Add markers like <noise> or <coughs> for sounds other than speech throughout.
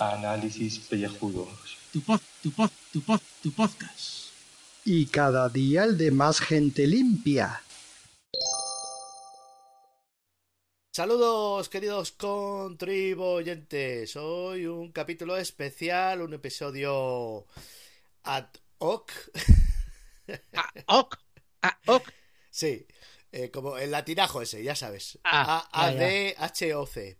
Análisis pellejudos. Tu pod, tu pod, tu pod, tu podcast. Y cada día el de más gente limpia. Saludos queridos contribuyentes. Hoy un capítulo especial, un episodio ad hoc. Ah, ok. Ah, ok. Sí, eh, como el latinajo ese, ya sabes. Ah, A, ya, ya. D H O C.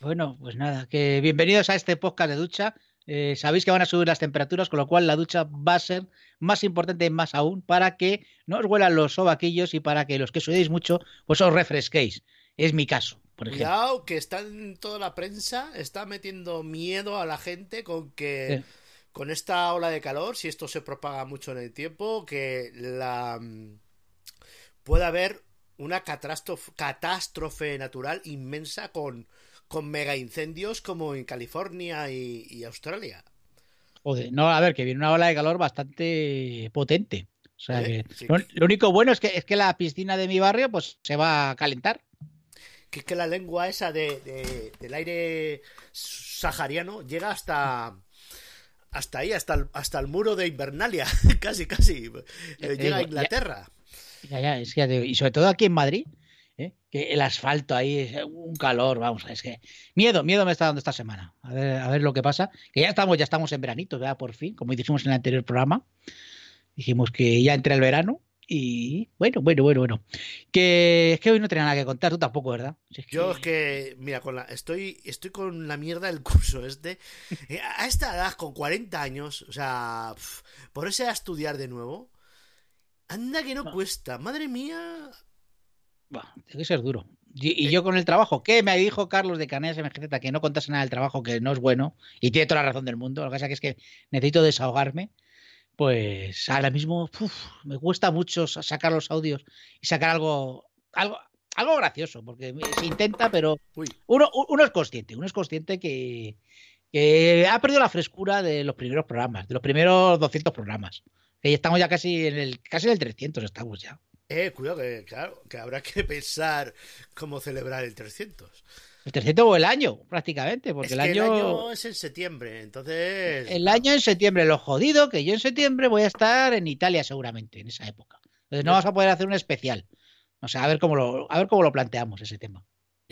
Bueno, pues nada, que bienvenidos a este podcast de ducha. Eh, sabéis que van a subir las temperaturas, con lo cual la ducha va a ser más importante más aún para que no os huelan los sobaquillos y para que los que sudéis mucho, pues os refresquéis. Es mi caso, por ejemplo. Cuidado que está en toda la prensa, está metiendo miedo a la gente con que Sí. con esta ola de calor, si esto se propaga mucho en el tiempo, que la mm, puede haber una catástrofe, natural inmensa con, con mega incendios como en California y, y Australia. Joder, no, a ver, que viene una ola de calor bastante potente. O sea Eh, que sí. lo, lo único bueno es que es que la piscina de mi barrio pues se va a calentar. Que es que la lengua esa de, de- del aire sahariano llega hasta hasta ahí, hasta el, hasta el muro de Invernalia, <laughs> casi, casi. Eh, llega a ya- Inglaterra. Ya, ya, es que ya te digo, y sobre todo aquí en Madrid, ¿eh? que el asfalto ahí es un calor, vamos, es que miedo, miedo me está dando esta semana. A ver, a ver lo que pasa. Que ya estamos, ya estamos en veranito, ya por fin, como dijimos en el anterior programa. Dijimos que ya entra el verano y bueno, bueno, bueno, bueno. Que es que hoy no tenía nada que contar, tú tampoco, ¿verdad? Si es Yo es que, mira, con la, estoy, estoy con la mierda del curso este. <laughs> Eh, A esta edad, con 40 años, o sea, pf, ponerse a estudiar de nuevo, anda que no No. cuesta. Madre mía. Buah, tiene que ser duro. Y, y yo con el trabajo, que me dijo Carlos de Caneas MGZ que no contase nada del trabajo, que no es bueno, y tiene toda la razón del mundo. Lo que pasa que es que necesito desahogarme. Pues ahora mismo uf, me cuesta mucho sa- sacar los audios y sacar algo, algo, algo gracioso, porque se intenta, pero uno, uno es consciente, uno es consciente que, que ha perdido la frescura de los primeros programas, de los primeros 200 programas. Que estamos ya casi en el, casi en el 300, estamos ya. eh, cuidado, que claro, que habrá que <laughs> pensar cómo celebrar el 300. El 300 o el año, prácticamente, porque es el que año, el año es en septiembre, entonces. el año en septiembre, lo jodido, que yo en septiembre voy a estar en Italia seguramente, en esa época. Entonces no vas a poder hacer un especial. O sea, a ver cómo lo, a ver cómo lo planteamos ese tema.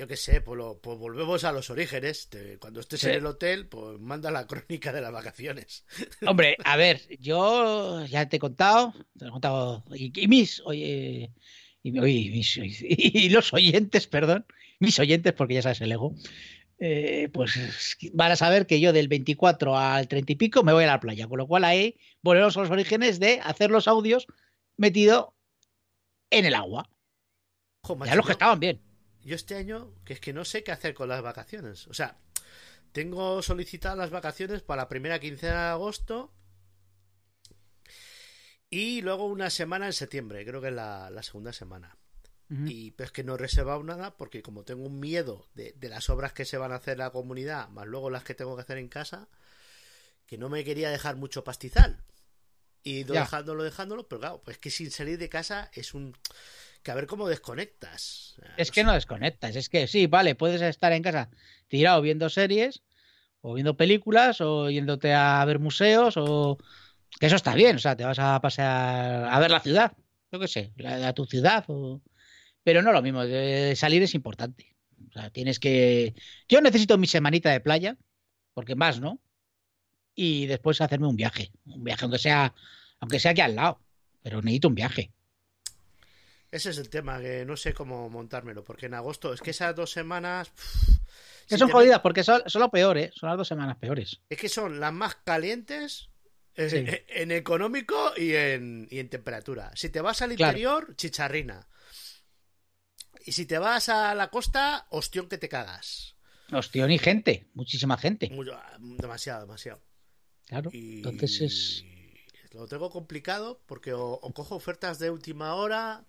Yo qué sé, pues, lo- pues volvemos a los orígenes. Te- cuando estés Sí. en el hotel, pues manda la crónica de las vacaciones. <laughs> Hombre, a ver, yo ya te he contado, te lo he contado, y, y mis, oye, y, oye, mis- y los oyentes, perdón, mis oyentes, porque ya sabes el ego, eh, pues van a saber que yo del 24 al 30 y pico me voy a la playa, con lo cual ahí volvemos a los orígenes de hacer los audios metido en el agua. Ya los que estaban bien. Yo este año, que es que no sé qué hacer con las vacaciones. O sea, tengo solicitadas las vacaciones para la primera quincena de agosto y luego una semana en septiembre, creo que es la, la segunda semana. Y pues que no he reservado nada porque como tengo un miedo de, de las obras que se van a hacer en la comunidad, más luego las que tengo que hacer en casa, que no me quería dejar mucho pastizal. Y dejándolo, dejándolo, pero claro, pues que sin salir de casa es un... que a ver cómo desconectas. O sea, Es que sé. no desconectas, es que sí, vale, puedes estar en casa tirado viendo series, o viendo películas, o yéndote a ver museos, o que eso está bien, o sea, te vas a pasear a ver la ciudad, yo qué sé, la, la- tu ciudad, o... pero no lo mismo, de salir es importante. O sea, tienes que. Yo necesito mi semanita de playa, porque más, ¿no? Y después hacerme un viaje, un viaje aunque sea, aunque sea aquí al lado, pero necesito un viaje. Ese es el tema, que no sé cómo montármelo, porque en agosto, es que esas dos semanas... Que si son jodidas, porque son, son lo peor, ¿eh? Son las dos semanas peores. Es que son las más calientes Sí. en económico y en, y en temperatura. Si te vas al Claro. interior, chicharrina. Y si te vas a la costa, ostión que te cagas. Hostia, ni gente, muchísima gente. Mucho- demasiado, demasiado. Claro. Y Entonces es. Lo tengo complicado porque o, o cojo ofertas de última hora.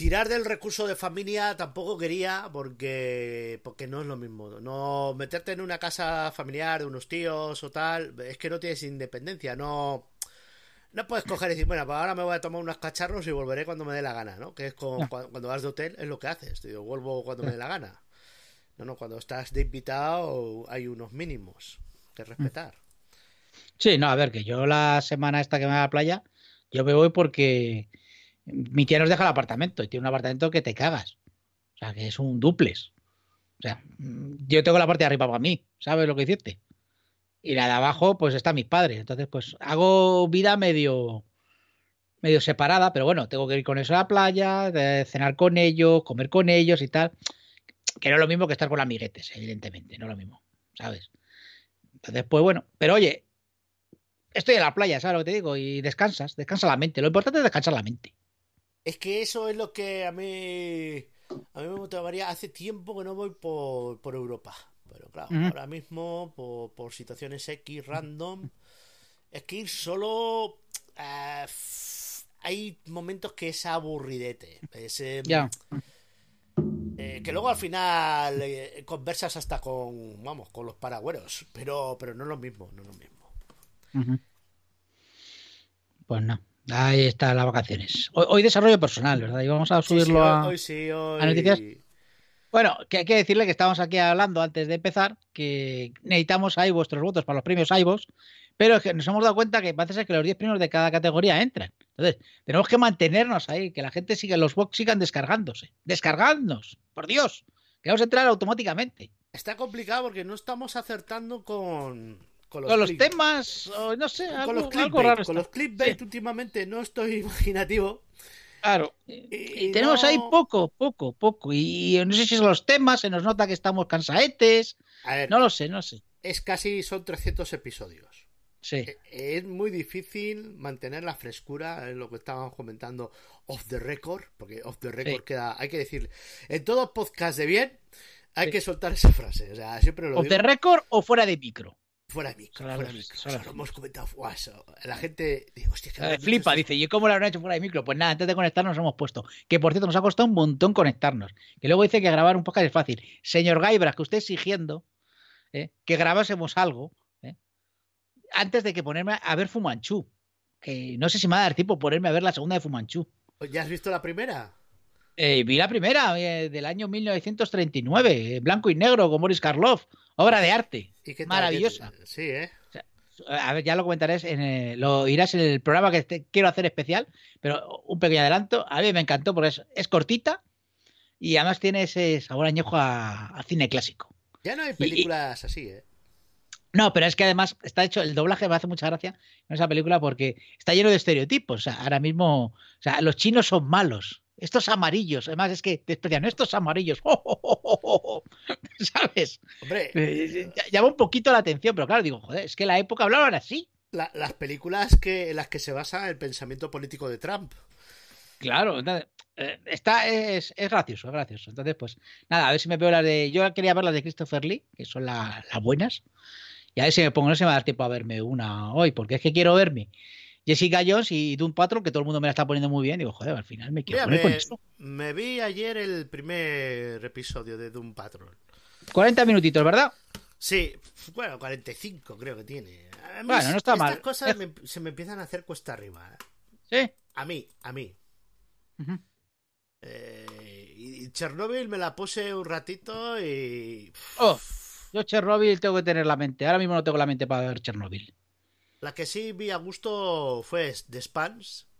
Tirar del recurso de familia tampoco quería porque porque no es lo mismo. No meterte en una casa familiar de unos tíos o tal, es que no tienes independencia, no No puedes coger y decir, bueno, pues ahora me voy a tomar unos cacharros y volveré cuando me dé la gana, ¿no? Que es con, No. cua- cuando vas de hotel, es lo que haces. Te digo, vuelvo cuando me dé la gana. No, no, cuando estás de invitado hay unos mínimos que respetar. Sí, no, a ver, que yo la semana esta que me voy a la playa, yo me voy porque mi tía nos deja el apartamento y tiene un apartamento que te cagas. O sea, que es un duplex. O sea, yo tengo la parte de arriba para mí, ¿sabes lo que decirte? Y la de abajo, pues están mis padres. Entonces, pues hago vida medio, medio separada, pero bueno, tengo que ir con eso a la playa, cenar con ellos, comer con ellos y tal. Que no es lo mismo que estar con amiguetes, evidentemente, no es lo mismo, ¿sabes? Entonces, pues bueno, pero oye, estoy en la playa, ¿sabes lo que te digo? Y descansas, descansa la mente. Lo importante es descansar la mente. Es que eso es lo que a mí a mí me motivaría. Hace tiempo que no voy por, por Europa. Pero claro, ahora mismo, por, por situaciones X random, es que ir solo. eh, hay momentos que es aburridete. Es, eh, Ya. eh, que luego al final eh, conversas hasta con, vamos, con los paragüeros. Pero, pero no es lo mismo, no es lo mismo. Pues no. Ahí están las vacaciones. Hoy, hoy desarrollo personal, ¿verdad? Y vamos a Sí, sí, subirlo hoy, a. sí, a noticias. Bueno, que hay que decirle que estamos aquí hablando antes de empezar que necesitamos ahí vuestros votos para los premios iVoox, pero es que nos hemos dado cuenta que parece ser que los 10 primeros de cada categoría entran. Entonces, tenemos que mantenernos ahí, que la gente siga, los box sigan descargándose. Descargadnos, por Dios, que vamos a entrar automáticamente. Está complicado porque no estamos acertando con, con los, Con temas, o no sé, con algo, los algo clickbait. raro. con los clickbait Sí. últimamente no estoy <laughs> imaginativo. Claro. Y- Y tenemos ahí no- poco, poco, poco. Y no sé si son los temas, se nos nota que estamos cansaetes. A ver, No lo sé, no sé. es casi, son 300 episodios. Sí. Eh, Es muy difícil mantener la frescura, es lo que estábamos comentando off the record, porque off the record Sí. queda, hay que decir, en todo podcast de bien hay Sí. que soltar esa frase, o sea, siempre lo ¿O digo. de récord o fuera de micro? Fuera de micro, las fuera micro. son O sea, las lo hemos comentado, eso. La gente hostia, Eh, flipa, dice, ¿y cómo lo habrán hecho fuera de micro? Pues nada, antes de conectarnos hemos puesto. Que por cierto, nos ha costado un montón conectarnos. Que luego dice que grabar un podcast es fácil. Señor Gaibras, que usted exigiendo eh, que grabásemos algo eh, antes de que ponerme a ver Fumanchu. Que no sé si me va a dar tiempo ponerme a ver la segunda de Fumanchu. ¿Ya has visto la primera? Eh, vi la primera eh, del año 1939, eh, blanco y negro, con Boris Karloff, obra de arte. ¿Y qué tal? Maravillosa. Sí, ¿eh? A ver, ya lo comentaré, en lo irás en el programa que te- quiero hacer especial, pero un pequeño adelanto. A mí me encantó porque es, es cortita y además tiene ese sabor añejo a, a cine clásico. Ya no hay películas así, ¿eh? No, pero es que además está hecho, el doblaje me hace mucha gracia en esa película porque está lleno de estereotipos. O sea, ahora mismo, o sea, los chinos son malos. Estos amarillos, además es que desprecian estos amarillos. ¡Oh, oh, oh, oh, oh! ¿Sabes? Hombre, Eh, llama un poquito la atención, pero claro, digo, joder, es que en la época hablaban así. la- las películas que, en las que se basa el pensamiento político de Trump. Claro, entonces, eh, está, es, es gracioso, es gracioso. Entonces, pues nada, a ver si me veo las de. Yo quería ver las de Christopher Lee, que son la- las buenas. Y a ver si me pongo, no se me va a dar tiempo a verme una hoy, porque es que quiero verme Jessica Jones y Doom Patrol, que todo el mundo me la está poniendo muy bien. Digo, joder, al final me quiero Mira, poner con me, esto. me vi ayer el primer episodio de Doom Patrol. 40 minutitos, ¿verdad? Sí, bueno, 45 creo que tiene. A mí Bueno, no está estas mal. cosas Es- me- se me empiezan a hacer cuesta arriba. ¿eh? Sí. A mí, a mí. Eh, y Chernobyl me la puse un ratito y... Oh, yo Chernobyl tengo que tener la mente. Ahora mismo no tengo la mente para ver Chernobyl. La que sí vi a gusto fue The Spans,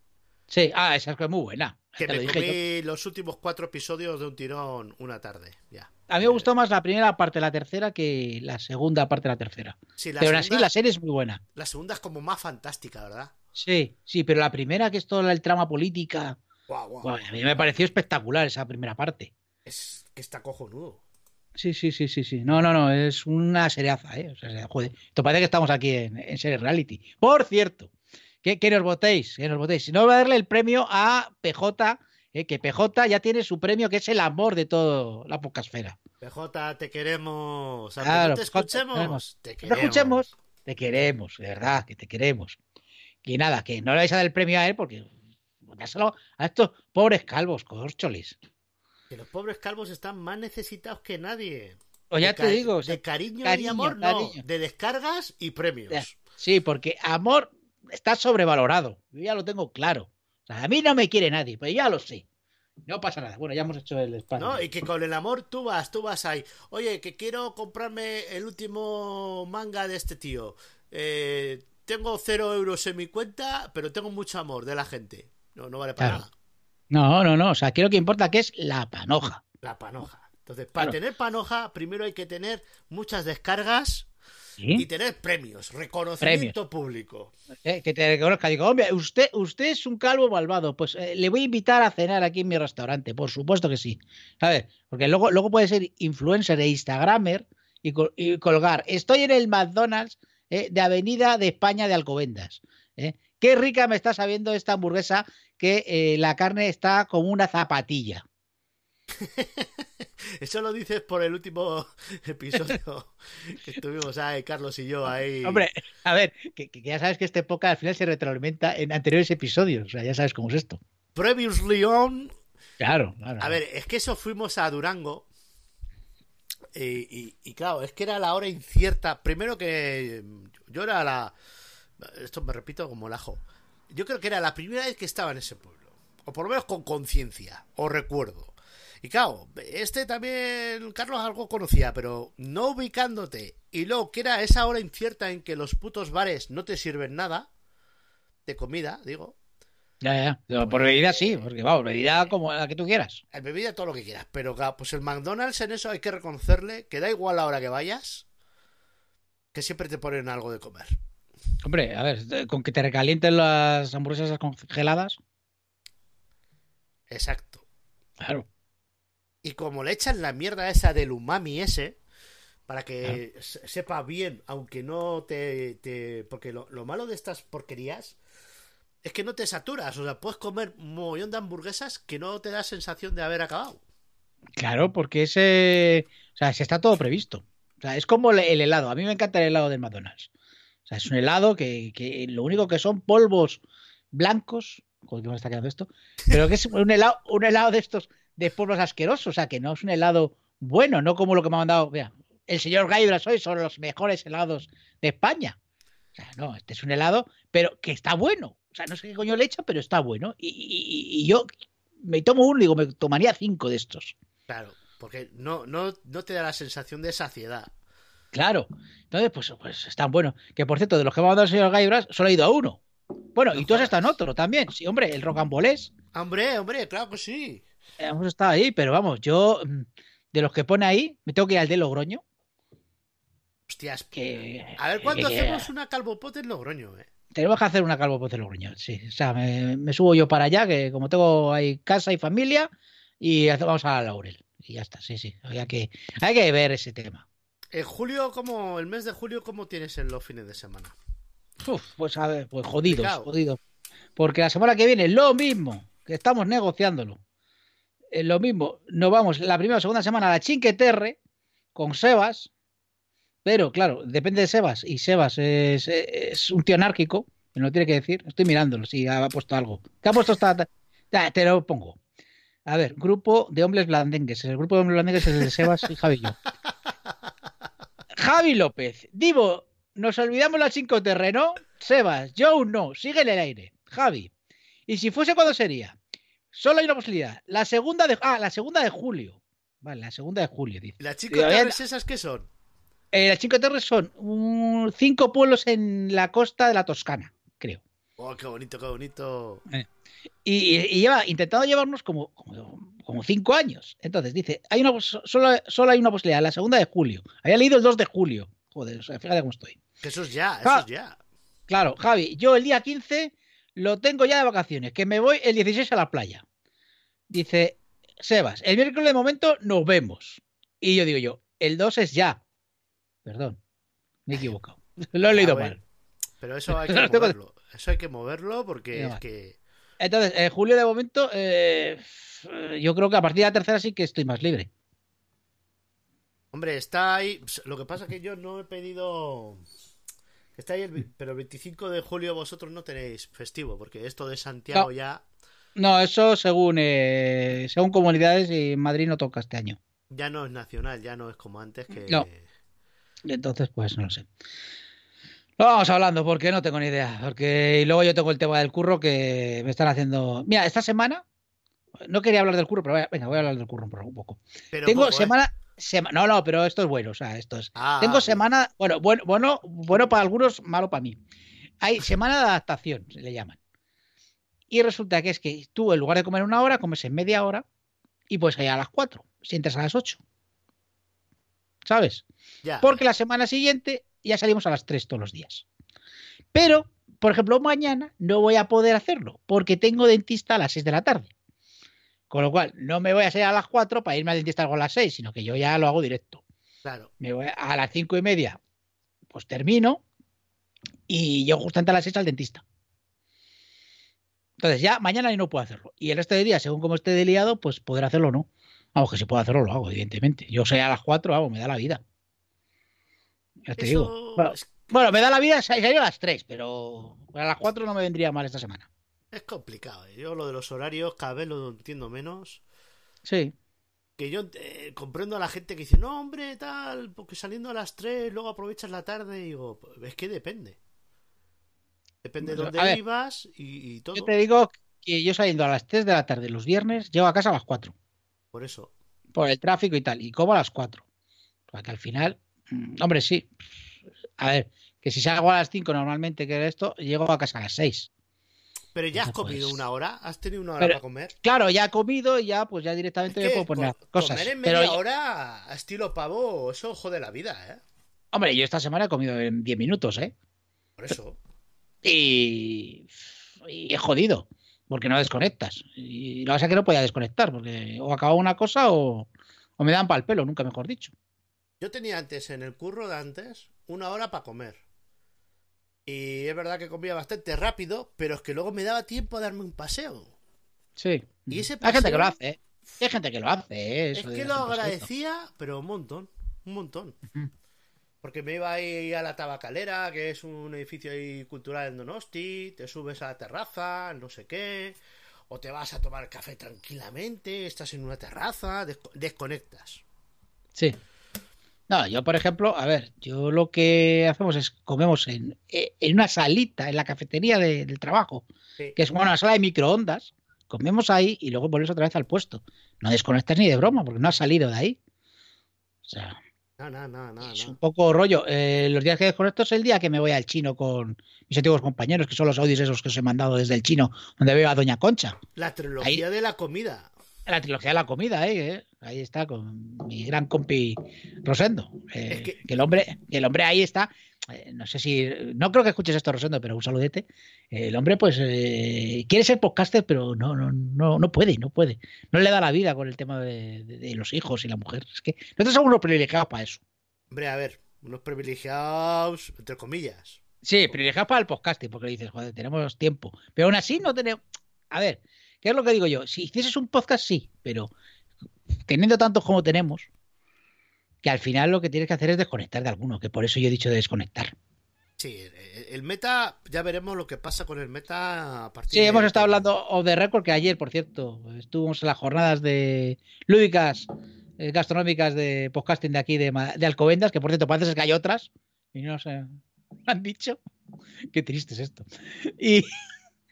Sí, ah, esa es muy buena. que Te lo me dije comí los últimos cuatro episodios de un tirón una tarde. Ya. A mí me gustó más la primera parte de la tercera que la segunda parte de la tercera. Sí, la, Pero aún así la serie es muy buena. la segunda es como más fantástica, ¿verdad? Sí, sí, pero la primera, que es toda el trama política, Guau, guau. Buah, a mí me pareció espectacular esa primera parte. Es que está cojonudo. Sí, sí, sí, sí, sí. No, no, no, es una seriaza, ¿eh? O sea, joder, esto parece que estamos aquí en, en serie reality. Por cierto, que, que nos votéis, que nos votéis. Si no, voy a darle el premio a PJ, eh, que PJ ya tiene su premio, que es el amor de toda la podcastfera. PJ, te queremos. Aunque Claro, no te escuchemos, queremos. te queremos. escuchemos, te queremos, de verdad, que te queremos. Y nada, que no le vais a dar el premio a él porque dáselo a estos pobres calvos, córcholis. Que los pobres calvos están más necesitados que nadie. O ya te digo, o de cariño, y amor, cariño. no. De descargas y premios. Sí, porque amor está sobrevalorado. Yo ya lo tengo claro. O sea, a mí no me quiere nadie, pero ya lo sé. No pasa nada. Bueno, ya hemos hecho el espacio. ¿No? Y que con el amor tú vas, tú vas ahí. Oye, que quiero comprarme el último manga de este tío. Eh, tengo cero euros en mi cuenta, pero tengo mucho amor de la gente. No, no vale para Claro. nada. No, no, no. O sea, aquí lo que importa que es la panoja. La panoja. Entonces, para Claro. tener panoja, primero hay que tener muchas descargas y tener premios, reconocimiento público. Eh, Que te reconozca. Digo, hombre, usted, usted es un calvo malvado. Pues eh, le voy a invitar a cenar aquí en mi restaurante. Por supuesto que sí. ¿Sabes? Porque luego, luego puede ser influencer e Instagramer y, col- y colgar. Estoy en el McDonald's eh, de Avenida de España de Alcobendas. ¿Eh? Qué rica me está sabiendo esta hamburguesa que eh, la carne está como una zapatilla. <laughs> Eso lo dices por el último <laughs> episodio que estuvimos ahí, Carlos y yo ahí. Hombre, a ver, que, que ya sabes que esta época al final se retroalimenta en anteriores episodios. O sea, ya sabes cómo es esto. Previously on. Claro, claro. A ver, es que eso fuimos a Durango. Y, y- y claro, es que era la hora incierta. Primero que yo era la. Esto me repito como el ajo. Yo creo que era la primera vez que estaba en ese pueblo. O por lo menos con conciencia. O recuerdo. Y claro, este también Carlos algo conocía, pero no ubicándote. Y luego que era esa hora incierta en que los putos bares no te sirven nada. De comida, digo. Ya, ya. Por bebida sí, porque vamos, bebida como la que tú quieras. El bebida todo lo que quieras, pero pues el McDonald's en eso hay que reconocerle que da igual la hora que vayas, que siempre te ponen algo de comer. Hombre, a ver, con que te recalienten las hamburguesas congeladas. Exacto. Claro. Y como le echan la mierda esa del umami ese, para que se- sepa bien, aunque no te... te- porque lo, lo malo de estas porquerías es que no te saturas, o sea, puedes comer un mogollón de hamburguesas que no te da sensación de haber acabado. Claro, porque ese. O sea, se está todo previsto. O sea, es como el- el helado. A mí me encanta el helado del McDonald's. Es un helado que, que lo único que son polvos blancos. Joder, ¿qué me está quedando esto? Pero que es un helado, un helado de estos de polvos asquerosos. O sea, que no es un helado bueno, no como lo que me ha mandado. Vea, el señor Gaibras hoy son los mejores helados de España. O sea, no, este es un helado, pero que está bueno. O sea, no sé qué coño le echa, pero está bueno. Y, y- y yo me tomo uno, digo, me tomaría cinco de estos. Claro, porque no, no, no te da la sensación de saciedad. Claro. Entonces, pues, pues están buenos. Que por cierto, de los que me ha mandado el señor Gaibras, solo he ido a uno. Bueno, No y tú has estado en otro también. Sí, hombre, el rocambolés. Hombre, hombre, claro que sí. Hemos estado ahí, pero vamos, yo, mm, de los que pone ahí, me tengo que ir al de Logroño. Hostias, Que, A ver cuándo hacemos una calvopote en Logroño, eh. Tenemos que hacer una calvo de Logroño, sí. O sea, me, me subo yo para allá, que como tengo ahí casa y familia, y vamos a la Laurel. Y ya está, sí, sí. Hay que, hay que ver ese tema. En julio, como el mes de julio, ¿cómo tienes en los fines de semana? Uf, pues a ver, pues jodidos, Complicado. jodidos. Porque la semana que viene lo mismo, que estamos negociándolo. Eh, lo mismo, nos vamos la primera o segunda semana a la Cinque Terre con Sebas, pero claro, depende de Sebas, y Sebas es, es un tío anárquico, me lo tiene que decir, estoy mirándolo, si ha puesto algo. ¿Qué ha puesto esta? Te lo pongo. A ver, grupo de hombres blandengues. El grupo de hombres blandengues es el de Sebas y Javi y yo. <laughs> Javi López. Divo, nos olvidamos la cinco terreno. Sebas, Joe no, sigue en el aire. Javi. Y si fuese cuando sería. Solo hay una posibilidad. La segunda de. Ah, la segunda de julio. Vale, la segunda de julio, dice. ¿Y las chicas había- esas qué son? Eh, las cinco terres son mm, cinco pueblos en la costa de la Toscana. Oh, qué bonito, qué bonito. Y, y- y lleva intentado llevarnos como, como, como cinco años. Entonces dice, hay una, solo, solo hay una posibilidad, la segunda de julio. Había leído el 2 de julio. Joder, o sea, fíjate cómo estoy. Que eso es ya, eso es ya. Claro, Javi, yo el día 15 lo tengo ya de vacaciones, que me voy el 16 a la playa. Dice, Sebas, el miércoles de momento nos vemos. Y yo digo yo, el 2 es ya. Perdón, me he equivocado. <laughs> Lo he leído ver, mal. Pero eso hay que <laughs> moverlo. Eso hay que moverlo porque es que. Entonces, en julio de momento, eh, yo creo que a partir de la tercera sí que estoy más libre. Hombre, está ahí. Lo que pasa es que yo no he pedido. Está ahí el. Pero el 25 de julio vosotros no tenéis festivo, porque esto de Santiago No. ya. No, eso según, eh, según comunidades y Madrid no toca este año. Ya no es nacional, ya no es como antes que. No. Entonces, pues no lo sé. Vamos hablando, porque no tengo ni idea. Porque y luego yo tengo el tema del curro que me están haciendo. Mira, esta semana. No quería hablar del curro, pero voy a- venga, voy a hablar del curro un po- un poco. Pero tengo poco, ¿eh? semana. sema- no, no, pero esto es bueno. O sea, esto es. Ah, tengo bien. semana. Bueno, bueno, bueno, bueno para algunos, malo para mí. Hay semana de adaptación, se le llaman. Y resulta que es que tú, en lugar de comer una hora, comes en media hora y puedes ir a las 4, si entras a las 8. ¿Sabes? Ya. Porque la semana siguiente ya salimos a las 3 todos los días. Pero, por ejemplo, mañana no voy a poder hacerlo porque tengo dentista a las 6 de la tarde. Con lo cual, no me voy a salir a las 4 para irme al dentista algo a las 6, sino que yo ya lo hago directo. Claro. Me voy a las 5 y media, pues termino y yo justamente a las 6 al dentista. Entonces ya mañana no puedo hacerlo. Y el resto de días, según como esté de liado, pues poder hacerlo o no. Vamos, que si puedo hacerlo, lo hago, evidentemente. Yo sé a las 4, vamos, me da la vida. Ya te digo. Eso Bueno, me da la vida salir a las 3, pero a las 4 no me vendría mal esta semana. es complicado. ¿eh? Yo lo de los horarios cada vez lo entiendo menos. Sí. Que yo eh, comprendo a la gente que dice, no, hombre, tal, porque saliendo a las 3, luego aprovechas la tarde. Y digo, "Pues, es que depende. Depende de dónde vivas y, y todo. Yo te digo que yo saliendo a las 3 de la tarde los viernes, llego a casa a las 4. Por eso. por el tráfico y tal, y como a las 4. Para que al final, hombre, sí. A ver, que si salgo a las 5 normalmente, que era esto, llego a casa a las 6. Pero ya has comido pues. una hora, has tenido una hora Pero- para comer. Claro, ya he comido y ya, pues ya Es directamente que me puedo poner co- cosas. comer en Pero, media hora a estilo pavo, eso jode la vida, ¿eh? hombre, yo esta semana he comido en 10 minutos, ¿eh? Por eso. Y, y he jodido, porque no desconectas. Y lo que pasa es que no podía desconectar, porque o acababa una cosa o, o me dan para el pelo, nunca mejor dicho. Yo tenía antes, en el curro de antes, una hora para comer. Y es verdad que comía bastante rápido, pero es que luego me daba tiempo a darme un paseo. Sí. Y ese Hay gente que lo hace, ¿eh? Hay gente que lo hace, ¿eh? Es que lo agradecía, pero un montón, un montón. Porque me iba ahí a la Tabacalera, que es un edificio ahí cultural en Donosti, te subes a la terraza, no sé qué, o te vas a tomar café tranquilamente, estás en una terraza, desco- desconectas. Sí. No, yo, por ejemplo, a ver, yo lo que hacemos es comemos en, eh, en una salita, en la cafetería de- del trabajo, Sí. que es como una sala de microondas. Comemos ahí y luego vuelves otra vez al puesto. No desconectas ni de broma, porque no has salido de ahí. O sea, No, no, no, no, es un poco rollo. Eh, los días que desconecto es el día que me voy al chino con mis antiguos compañeros, que son los audios esos que os he mandado desde el chino, donde veo a Doña Concha. La trilogía de la comida. La trilogía de la comida, ¿eh? ¿eh? Ahí está con mi gran compi Rosendo. Eh, Es que- que... el hombre, que el hombre ahí está. eh, no sé si. No creo que escuches esto, Rosendo, pero un saludete. Eh, el hombre, pues, eh, quiere ser podcaster, pero no, no, no, no puede, no puede. No le da la vida con el tema de, de- de los hijos y la mujer. Es que nosotros somos unos privilegiados para eso. Hombre, a ver, unos privilegiados, entre comillas. Sí, privilegiados para el podcasting, porque dices, joder, tenemos tiempo. Pero aún así no tenemos. A ver, ¿qué es lo que digo yo? Si hicieses un podcast, sí, pero teniendo tantos como tenemos, que al final lo que tienes que hacer es desconectar de alguno, que por eso yo he dicho de desconectar. Sí, el- el meta, ya veremos lo que pasa con el meta a partir Sí, de- hemos estado hablando of the record que ayer, por cierto, estuvimos en las jornadas de lúdicas eh, gastronómicas de podcasting de aquí de, de Alcobendas, que por cierto parece que hay otras, y no sé, han dicho. Qué triste es esto. Y,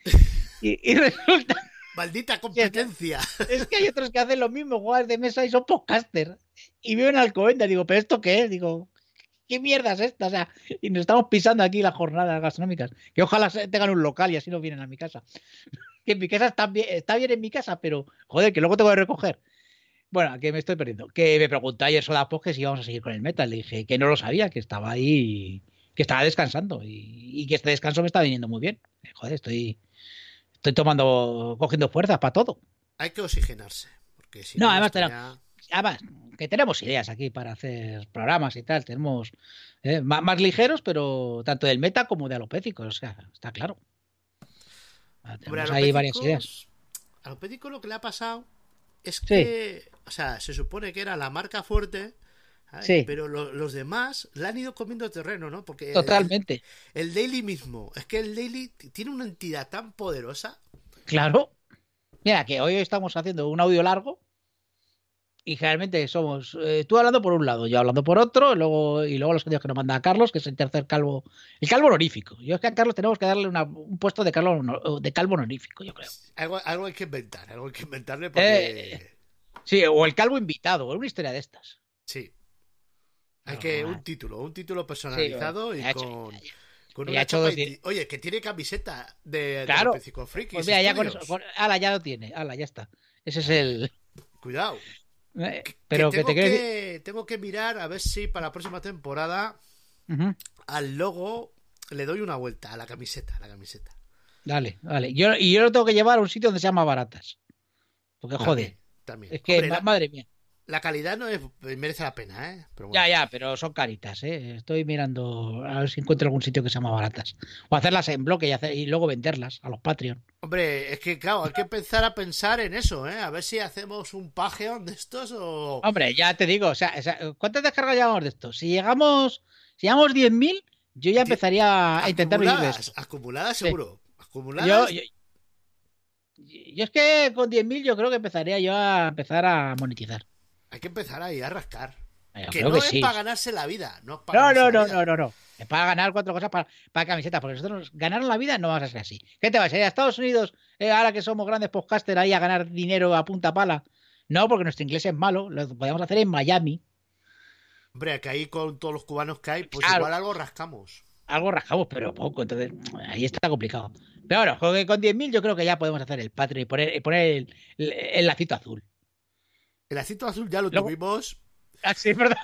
<laughs> y, y resulta Maldita competencia. es que hay <laughs> otros que hacen lo mismo, jugadores de mesa y son podcasters. Y viven en Alcobendas, digo, ¿pero esto qué es? Digo, ¿qué mierda es esta? O sea, y nos estamos pisando aquí las jornadas gastronómicas. Que ojalá tengan un local y así no vienen a mi casa. <laughs> que en mi casa está bien, está bien en mi casa, pero joder, que luego tengo que recoger. Bueno, que me estoy perdiendo. Que me preguntó ayer Sodapos que si íbamos a seguir con el metal. Le dije que no lo sabía, que estaba ahí, que estaba descansando y, y que este descanso me está viniendo muy bien. Joder, estoy, estoy tomando, cogiendo fuerzas para todo. Hay que oxigenarse. Porque si No, no, además tenemos- además, que tenemos ideas aquí para hacer programas y tal. Tenemos eh, más, más ligeros, pero tanto del meta como de alopécicos. O sea, está claro. Ah, Hombre, Tenemos a ahí varias ideas. A los péticos lo que le ha pasado es Sí. que, o sea, se supone que era la marca fuerte, Sí. pero lo- los demás la han ido comiendo terreno, ¿no? Porque Totalmente. El, Daily mismo, es que el Daily tiene una entidad tan poderosa. Claro. Mira, que hoy estamos haciendo un audio largo y generalmente somos eh, tú hablando por un lado, yo hablando por otro, y luego, y luego los audios que nos manda Carlos, que es el tercer calvo, el calvo honorífico. Yo es que a Carlos tenemos que darle una- un puesto de, calvo, de calvo honorífico, yo creo. Algo, algo hay que inventar, algo hay que inventarle porque. Eh, Sí, o el calvo invitado, o una historia de estas. Sí. Hay No, que. Un título, un título personalizado y hecho- con. con una hecho chapa dos y- di- Oye, que tiene camiseta de, Claro. de Frikis Pues mira, ya con eso, con- ala, ya lo tiene, ala, ya está. Ese es el. Cuidado. eh, Pero que, tengo te quiero decir. que, tengo que mirar a ver si para la próxima temporada al logo le doy una vuelta a la camiseta, a la camiseta. Dale, vale. Yo, y yo lo tengo que llevar a un sitio donde se llama baratas. Porque también. es que, Hombre, ma- la, madre mía. La calidad no es, merece la pena, ¿eh? Pero bueno. Ya, ya, pero son caritas, ¿eh? Estoy mirando a ver si encuentro algún sitio que se llama baratas. O hacerlas en bloque y, hacer- y luego venderlas a los Patreon. Hombre, es que claro, hay que empezar a pensar en eso, ¿eh? A ver si hacemos un Patreon de estos o... Hombre, ya te digo, o sea, o sea, ¿cuántas descargas llevamos de esto? Si llegamos, si llegamos 10.000, yo ya empezaría a intentar vivir de acumuladas, esto. acumuladas Sí. seguro. Yo, Acumuladas. yo, yo es que con 10.000 yo creo que empezaría yo a empezar a monetizar. Hay que empezar ahí a rascar. Yo que no que es sí. para ganarse la vida, no es para No, no, no, vida. no, no, no. Es para ganar cuatro cosas para, para camisetas, porque nosotros ganar la vida no vamos a ser así. ¿Qué te vas a ir a Estados Unidos eh, ahora que somos grandes podcasters ahí a ganar dinero a punta pala? No, porque nuestro inglés es malo, lo podemos hacer en Miami. Hombre, que ahí con todos los cubanos que hay, pues Claro. igual algo rascamos. Algo rajamos, pero poco, entonces ahí está complicado. Pero bueno, con, con 10.000 yo creo que ya podemos hacer el Patreon y poner, y poner el, el, el lacito azul. El acito azul ya lo Luego- tuvimos Ah, sí, es verdad.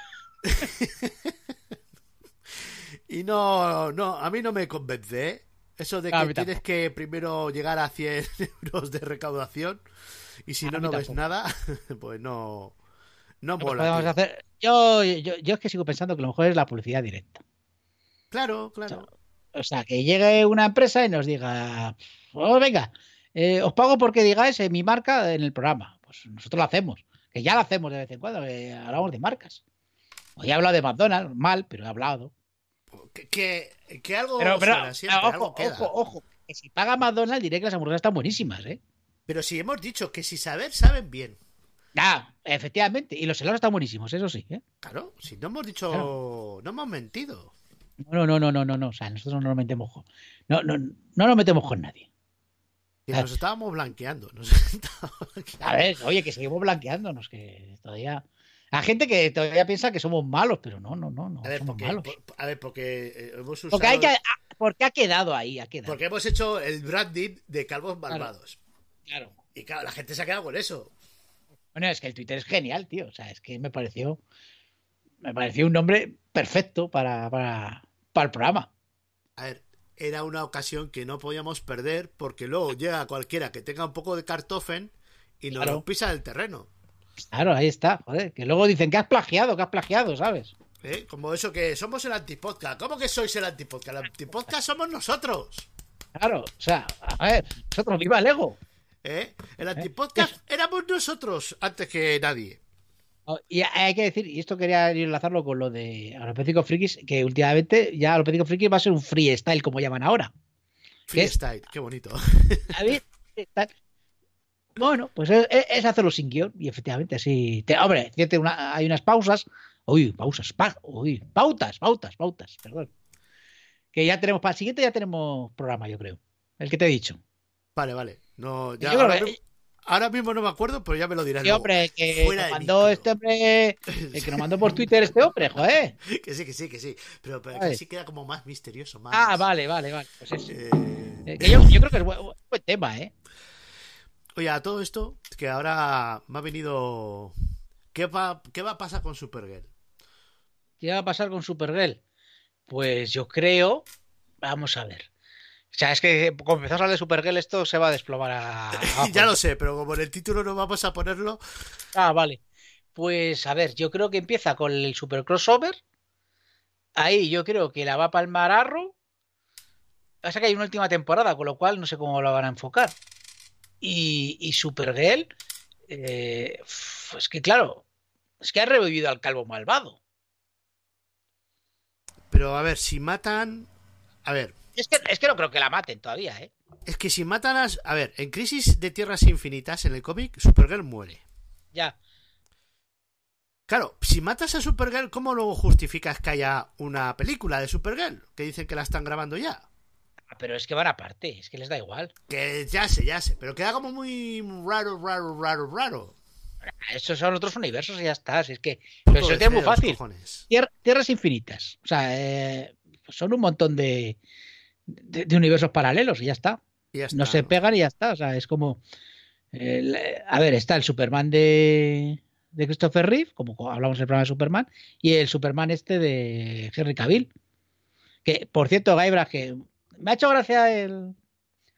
<laughs> y no, no, a mí no me convence, ¿eh? Eso de que tienes tampoco. que primero llegar a 100 <laughs> euros de recaudación y si A no, no ves tampoco. nada, <laughs> pues no, no mola. hacer... yo, yo, yo es que sigo pensando que lo mejor es la publicidad directa. Claro, claro. O sea, que llegue una empresa y nos diga, oh, venga, eh, os pago porque digáis eh, mi marca en el programa. Pues nosotros lo hacemos, que ya lo hacemos de vez en cuando, que hablamos de marcas. Hoy he hablado de McDonald's, mal, pero he hablado. Que, que, que algo Pero, pero suena siempre, ojo, algo queda. ojo, ojo, que si paga McDonald's diré que las hamburguesas están buenísimas, ¿eh? Pero si hemos dicho que si saber, saben bien. Ah, efectivamente, y los helados están buenísimos, eso sí, ¿eh? Claro, si no hemos dicho, Claro. no hemos mentido. No, no, no, no, no, no, o sea, nosotros no nos metemos con, no, no, no nos metemos con nadie. Que nos estábamos blanqueando. Nos <laughs> estábamos blanqueando. A ver, oye, que seguimos blanqueándonos, que todavía. Hay gente que todavía piensa que somos malos, pero no, no, no, no A ver, somos porque, malos. por- a ver, porque eh, hemos usado. Porque, hay que, ah, porque ha quedado ahí, ha quedado. Porque hemos hecho el branding de calvos malvados. Claro. Y claro, la gente se ha quedado con eso. Bueno, es que el Twitter es genial, tío. O sea, es que me pareció. Me pareció un nombre perfecto para, para, para el programa. A ver, era una ocasión que no podíamos perder porque luego llega cualquiera que tenga un poco de cartofen y nos Claro. lo pisa el terreno. Claro, ahí está, joder. Que luego dicen que has plagiado, que has plagiado, ¿sabes? ¿eh? Como eso que somos el antipodcast. ¿Cómo que sois el antipodcast? El antipodcast somos nosotros. Claro, o sea, a ver, nosotros viva el ego. ¿eh? El antipodcast éramos nosotros antes que nadie. Oh, Y hay que decir, y esto quería enlazarlo con lo de Alopécico Frikis, que últimamente ya Alopécico Frikis va a ser un freestyle, como llaman ahora. Freestyle, qué bonito. A Bueno, pues es, hacerlo sin guion, y efectivamente así. Te, hombre, una- hay unas pausas. Uy, pausas, pa- uy, pautas, pautas, pautas, perdón. Que ya tenemos, para el siguiente ya tenemos programa, yo creo. El que te he dicho. Vale, vale. No, ya, ahora, que- mismo, ahora mismo no me acuerdo, pero ya me lo dirás. Sí, luego. hombre, que Fuera nos mandó este hombre, el que nos mandó por <laughs> Twitter este hombre, joder. Que sí, que sí, que sí. Pero, pero que así queda como más misterioso, más. Ah, vale, vale, vale. Pues eso. eh, Eh, que yo, yo creo que es buen, buen tema, ¿eh? Oye, a todo esto, que ahora me ha venido. ¿Qué va, qué va a pasar con Supergirl? ¿Qué va a pasar con Supergirl? Pues yo creo. Vamos a ver. O sea, es que como empezamos a hablar de Supergirl, esto se va a desplomar a. <laughs> ya lo sé, pero como en el título no vamos a ponerlo. Ah, vale. Pues a ver, yo creo que empieza con el Super Crossover. Ahí yo creo que la va a palmar Arrow. Pasa que hay una última temporada, con lo cual no sé cómo la van a enfocar. Y, y Supergirl. eh, pues que claro. Es que ha revivido al calvo malvado. Pero a ver, si matan. A ver, Es que, es que no creo que la maten todavía, ¿eh? es que si matan a. A ver, en Crisis de Tierras Infinitas, en el cómic, Supergirl muere. Ya. Claro, si matas a Supergirl, ¿cómo luego justificas que haya una película de Supergirl? Que dicen que la están grabando ya. Ah, Pero es que van aparte, es que les da igual. Que ya sé, ya sé, pero queda como muy raro, raro, raro, raro. Esos son otros universos y ya está. si es que pero eso es muy fácil. cojones. Tierras infinitas. O sea, eh, son un montón de, de, de universos paralelos y ya está. Y ya No se pegan y ya está. O sea, es como. el- a ver, está el Superman de, de Christopher Reeve, como hablamos del programa de Superman, y el Superman este de Henry Cavill. Que, por cierto, Gaibra, que me ha hecho gracia el.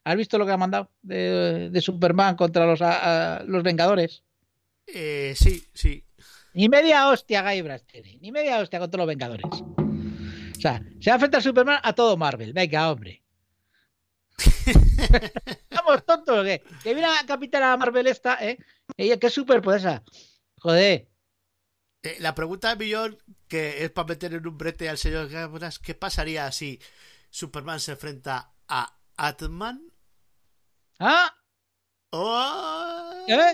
¿Has visto lo que ha mandado de, de Superman contra los, a- a- los Vengadores? Eh, sí, sí. Ni media hostia Gaibras tiene, ni media hostia contra los Vengadores. O sea, se va a enfrentar Superman a todo Marvel. Venga, hombre. <laughs> Vamos tontos, ¿qué? Que viene a Capitana Marvel esta, ¿eh? Ella que es súper poderosa. Joder. Eh, la pregunta de millón, que es para meter en un brete al señor Gabras, ¿qué pasaría si Superman se enfrenta a Atman? Ah, ¡Oh! ¿Eh?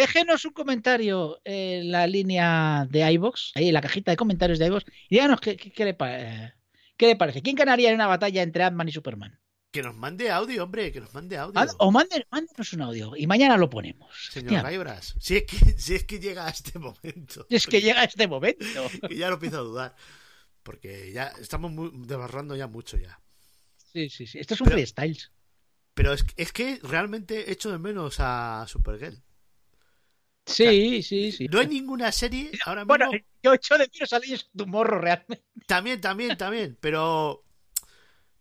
Déjenos un comentario en la línea de iVox, ahí en la cajita de comentarios de iVox, y díganos qué, qué- qué le, pa- eh, qué le parece. ¿Quién ganaría en una batalla entre Ant-Man y Superman? Que nos mande audio, hombre, que nos mande audio. O mándenos un audio y mañana lo ponemos. Señor Gaibras, si es, que, si es que llega a este momento. es que llega este momento. <laughs> Y ya lo empiezo a dudar. Porque ya estamos muy, desbarrando ya mucho ya. Sí, sí, sí. Esto es un Pero- freestyle. Pero es, es que realmente echo de menos a Supergirl. Sí, sí, sí. No hay ninguna serie ahora mismo. Bueno, yo echo de menos a Legends of Tomorrow realmente. También, también, también. Pero.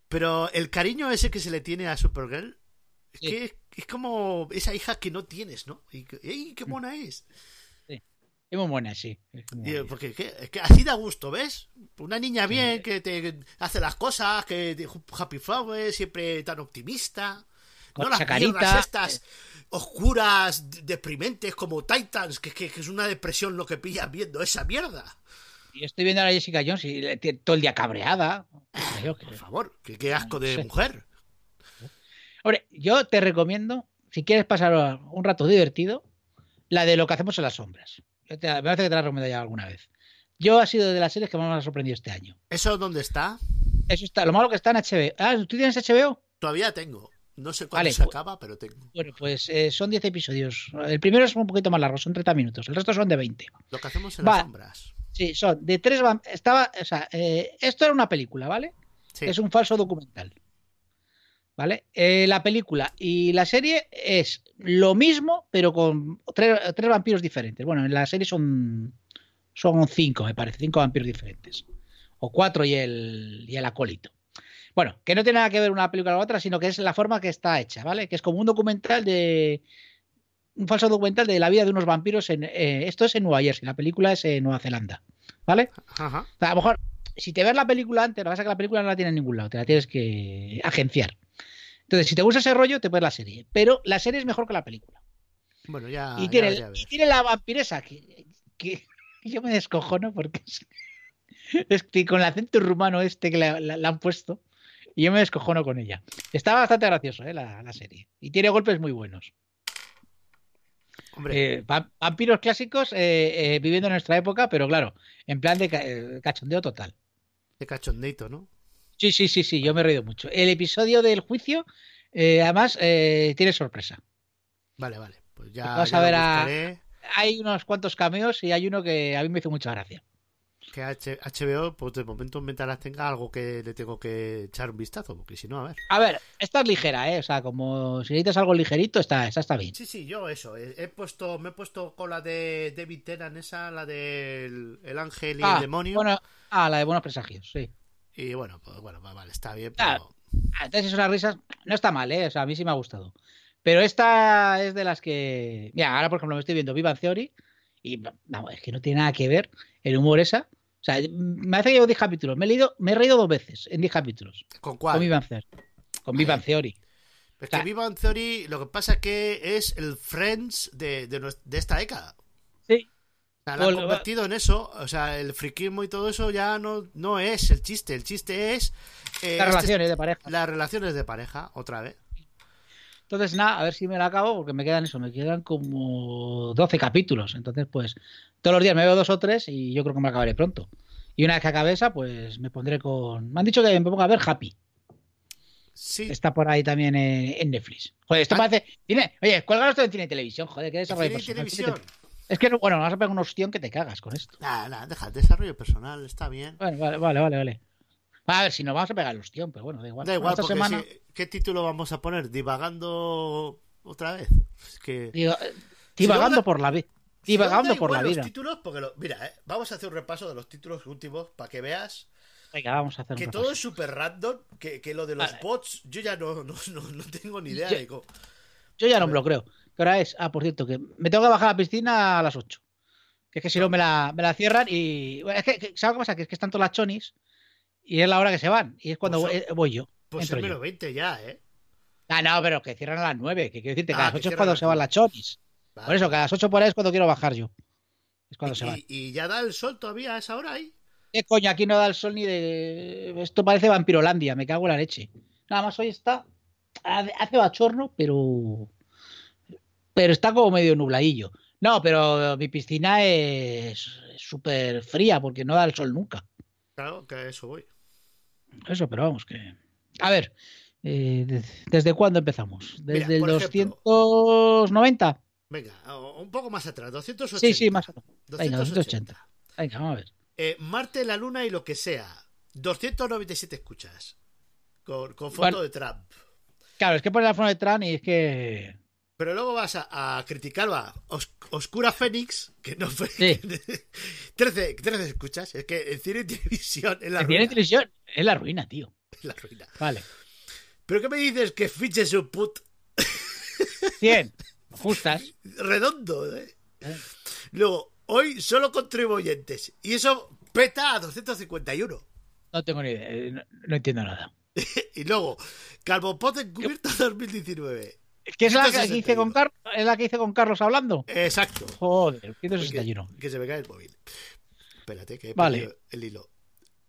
Pero el cariño ese que se le tiene a Supergirl. Es Sí. que es, como esa hija que no tienes, ¿no? Y que, ¡Ey, qué mona es! Es muy buena, sí. Buena. porque que- así da gusto, ¿ves? Una niña bien, que te hace las cosas, que te- happy flower, siempre tan optimista. Con no las carita. estas oscuras, de- deprimentes como Titans, que, que- que es una depresión lo que pillas viendo esa mierda. Y estoy viendo a la Jessica Jones y todo el día cabreada. Yo que- Por favor, que qué asco de mujer. Hombre, yo te recomiendo, si quieres pasar un rato divertido, la de lo que hacemos en las sombras. Yo te- me parece que te la ya alguna vez. Yo ha sido de las series que más me ha sorprendido este año. ¿Eso dónde está? Eso está, lo malo que está en HBO. Ah, ¿tú tienes HBO? Todavía tengo. No sé cuándo Vale, se pues- acaba, pero tengo. Bueno, pues eh, son 10 episodios. El primero es un poquito más largo, son 30 minutos. El resto son de 20. Lo que hacemos en Va. las sombras. Sí, son de tres. Estaba, o sea, eh, esto era una película, ¿vale? Sí. Es un falso documental. ¿Vale? Eh, la película y la serie es lo mismo, pero con tres, tres vampiros diferentes. Bueno, en la serie son, son cinco, me parece, cinco vampiros diferentes. O cuatro y el, y el acólito. Bueno, que no tiene nada que ver una película con la otra, sino que es la forma que está hecha, ¿vale? Que es como un documental de. Un falso documental de la vida de unos vampiros en. eh, esto es en Nueva Jersey, la película es en Nueva Zelanda, ¿vale? Ajá. O sea, a lo mejor, si te ves la película antes, lo que pasa es que la película no la tiene en ningún lado, te la tienes que agenciar. Entonces, si te gusta ese rollo, te puedes la serie. Pero la serie es mejor que la película. Bueno, ya. y, tiene, y tiene la vampiresa que, que <laughs> yo me descojono porque es, es que con el acento rumano este que le, la- la han puesto, y yo me descojono con ella. Está bastante gracioso ¿eh? la, la serie. Y tiene golpes muy buenos. Hombre, Eh, va- vampiros clásicos eh, eh, viviendo en nuestra época, pero claro, en plan de ca- cachondeo total. de cachondeito, ¿no? Sí, sí, sí, sí, yo me he reído mucho. El episodio del juicio, además, tiene sorpresa. Vale, vale. Pues ya. Vas ya a ver a-. Hay unos cuantos cameos y hay uno que a mí me hizo mucha gracia. Que HBO, pues de momento, mientras tenga algo que le tengo que echar un vistazo, porque si no, a ver. A ver, esta es ligera, ¿eh? O sea, como si necesitas algo ligerito, está, esta está bien. Sí, sí, yo eso. He, he puesto, me he puesto con la de David Tennant, esa, la del el ángel y Ah, el demonio. Bueno, ah, la de buenos presagios, sí. Y bueno, pues bueno, va- vale, está bien, Ah, pero. Ah, Entonces es unas risas, no está mal, ¿eh? O sea, a mí sí me ha gustado. Pero esta es de las que... Mira, ahora por ejemplo me estoy viendo Viva Theory y vamos, es que no tiene nada que ver el humor esa. O sea, me hace que llevo 10 capítulos. Me he, leído, me he reído dos veces en 10 capítulos. ¿Con Con cuál? Viva Theory. Con Viva Theory. Es que Viva Theory, lo que pasa es que es el Friends de, de, esta década. Sí. O sea, la han Bueno, convertido en eso. O sea, el friquismo y todo eso ya no, no es el chiste. El chiste es. eh, Las este- relaciones de pareja. las relaciones de pareja, otra vez. Entonces, nada, a ver si me la acabo, porque me quedan eso, me quedan como 12 capítulos. Entonces, pues, todos los días me veo dos o tres y yo creo que me acabaré pronto. Y una vez que acabe esa, pues me pondré con. Me han dicho que me ponga a ver Happy. Sí, Está por ahí también en, en Netflix. Joder, esto Ah. parece. Tiene... Oye, cuélganos esto en cine y televisión, joder, qué desarrollo cine y personal. televisión. Es que, no- bueno, vas a pegar un ostión que te cagas con esto. Nada, nada, deja, desarrollo personal, está bien. Vale, vale, vale, vale. vale. A ver, si nos vamos a pegar el ostión, pero bueno, da igual. Da igual, Esta porque semana. si- ¿qué título vamos a poner? ¿Divagando otra vez? Es que... Digo, eh, Si divagando por la vida. Divagando por la vida. Los títulos, porque lo- Mira, eh, vamos a hacer un repaso de los títulos últimos para que veas Venga, vamos a hacer que todo es súper random, que, que lo de los Vale. bots yo ya no, no, no, no tengo ni idea Yo- de cómo... Yo ya no me lo creo. ¿Qué hora es? Ah, por cierto, que me tengo que bajar a la piscina a las 8. Que es que si no me la, me la cierran y. bueno, es que, que- ¿sabes qué pasa? Que es que están todas las chonis y es la hora que se van. Y es cuando Pues voy, eh, voy yo. Pues entro es menos 20 ya, ¿eh? Ah, no, pero que cierran a las 9. Que quiero decirte que Ah, a las que 8 es cuando las se van las chonis. Vale. Por eso, que a las 8 por ahí es cuando quiero bajar yo. Es cuando se van. y, y ya da el sol todavía a esa hora ahí. ¿Qué coño? Aquí no da el sol ni de. Esto parece vampirolandia, me cago en la leche. Nada más hoy está. Hace bachorno, pero. Pero está como medio nubladillo. No, pero mi piscina es es súper fría porque no da el sol nunca. Claro, que a eso voy. Eso, pero vamos, que. A ver, eh, de- ¿desde cuándo empezamos? Mira, ¿Desde el ejemplo- 290? Venga, un poco más atrás, 280. Sí, sí, más menos. Venga, 280. 280. Venga, vamos a ver. Eh, Marte, la Luna y lo que sea. 297 escuchas. Con, con foto Bueno. de Trump. Claro, es que pone la forma de Tran y es que. Pero luego vas a, a criticarlo a Os- Oscura Fénix, que no fue. Sí. <laughs> 13, 13 escuchas. Es que <laughs> en cine y televisión es la que ruina. tiene televisión es la ruina, tío. <laughs> la ruina. Vale. ¿Pero qué me dices que fiches un put 100. <laughs> Justas. redondo? ¿eh? Eh. Luego, hoy solo contribuyentes. Y eso peta a 251. No tengo ni idea. eh, No, no entiendo nada. <laughs> Y luego, Calvopot encubierto 2019. ¿Qué es la que 161. hice con Carlos? ¿Es la que hice con Carlos hablando? Exacto. Joder, Que, 161. que se me cae el móvil. Espérate, que he Vale. el hilo.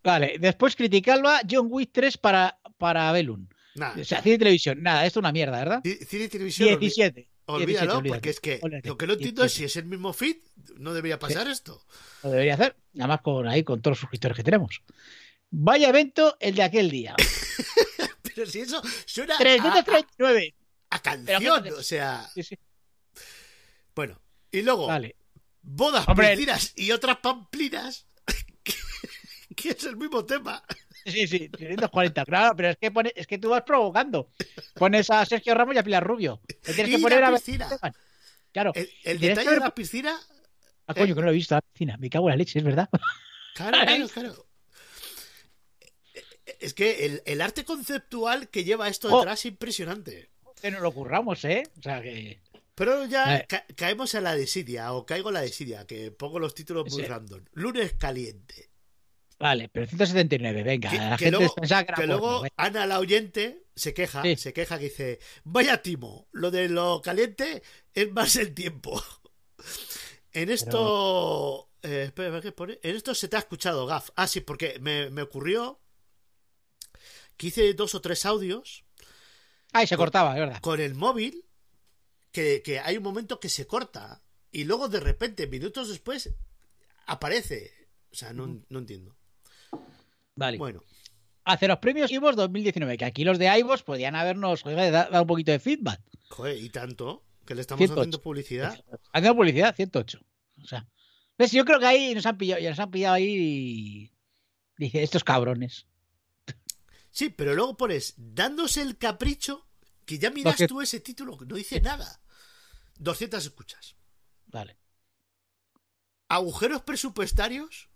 Vale, después criticarla John Wick 3 para, para Belun. Nada. O sea, cine y televisión. Nada, esto es una mierda, ¿verdad? Ci- Cine y televisión. olvi- 17. Olvídalo, 17, porque es que olvídate. lo que no entiendo es 17. si es el mismo feed, no debería pasar esto. Lo debería hacer. Nada más con ahí, con todos los suscriptores que tenemos. Vaya evento el de aquel día. <laughs> Pero si eso suena a, 339. a canción, ¿qué- o sea, Sí, sí. bueno. Y luego, Vale. bodas, Hombre. piscinas y otras pamplinas, que es el mismo tema. Sí, sí, 340, claro, pero es que, pone, es que tú vas provocando. Pones a Sergio Ramos y a Pilar Rubio. Le tienes Y que poner la a piscina. Claro. El, detalle que de la piscina, Ah, coño, que no lo he visto la piscina. Me cago en la leche, es verdad. claro, <laughs> claro, claro. Es que el, el arte conceptual que lleva esto Oh. detrás es impresionante. Que nos lo curramos, ¿eh? O sea que. Pero ya Eh. ca- caemos en la desidia, o caigo en la desidia, que pongo los títulos muy Sí. random. Lunes caliente. Vale, pero 179, venga. Que, la que gente luego, que luego. Ana, la oyente, se queja, Sí. se queja que dice, vaya timo, lo de lo caliente es más el tiempo. en esto... eh, espera, ¿qué pone? En esto se te ha escuchado, Gaf. Ah, sí, porque me, me ocurrió que hice dos o tres audios Ay, se cortaba, es verdad. con el móvil que, que hay un momento que se corta y luego de repente, minutos después, aparece. O sea, no, no entiendo. Vale. Bueno, los premios IVOS 2019, que aquí los de IVOS podían habernos dado un poquito de feedback. joder, y tanto que le estamos 108. haciendo publicidad. Haciendo publicidad, 108. O sea, ¿ves? Yo creo que ahí nos han pillado, ya nos han pillado ahí y... Dice, estos cabrones. Sí, pero luego pones dándose el capricho que ya miras que- tú ese título, que no dice nada. 200 escuchas. Vale. Agujeros presupuestarios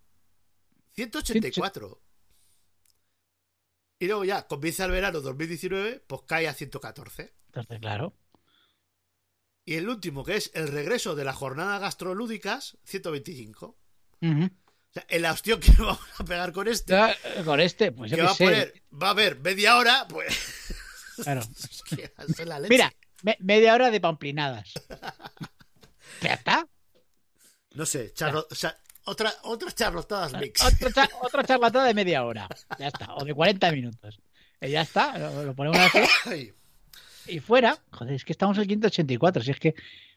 184. Y luego ya comienza el verano 2019, pues cae a 114. Entonces, claro. Y el último, que es el regreso de la jornada gastrolúdicas, 125. Ujú. O sea, el ostión que <laughs> vamos a pegar con este, Ya, eh, Con este, pues que va a poner, va a haber media hora, pues. <laughs> Claro. la leche. Mira, me- media hora de pamplinadas. <laughs> ya está. No sé, charlo- o otra, otras charlotadas mix. Otra, cha- otra charlatada de media hora. Ya está. O de 40 minutos. Eh, ya está. Lo, lo ponemos así. Y fuera, joder, es que estamos en el 584. Si es que,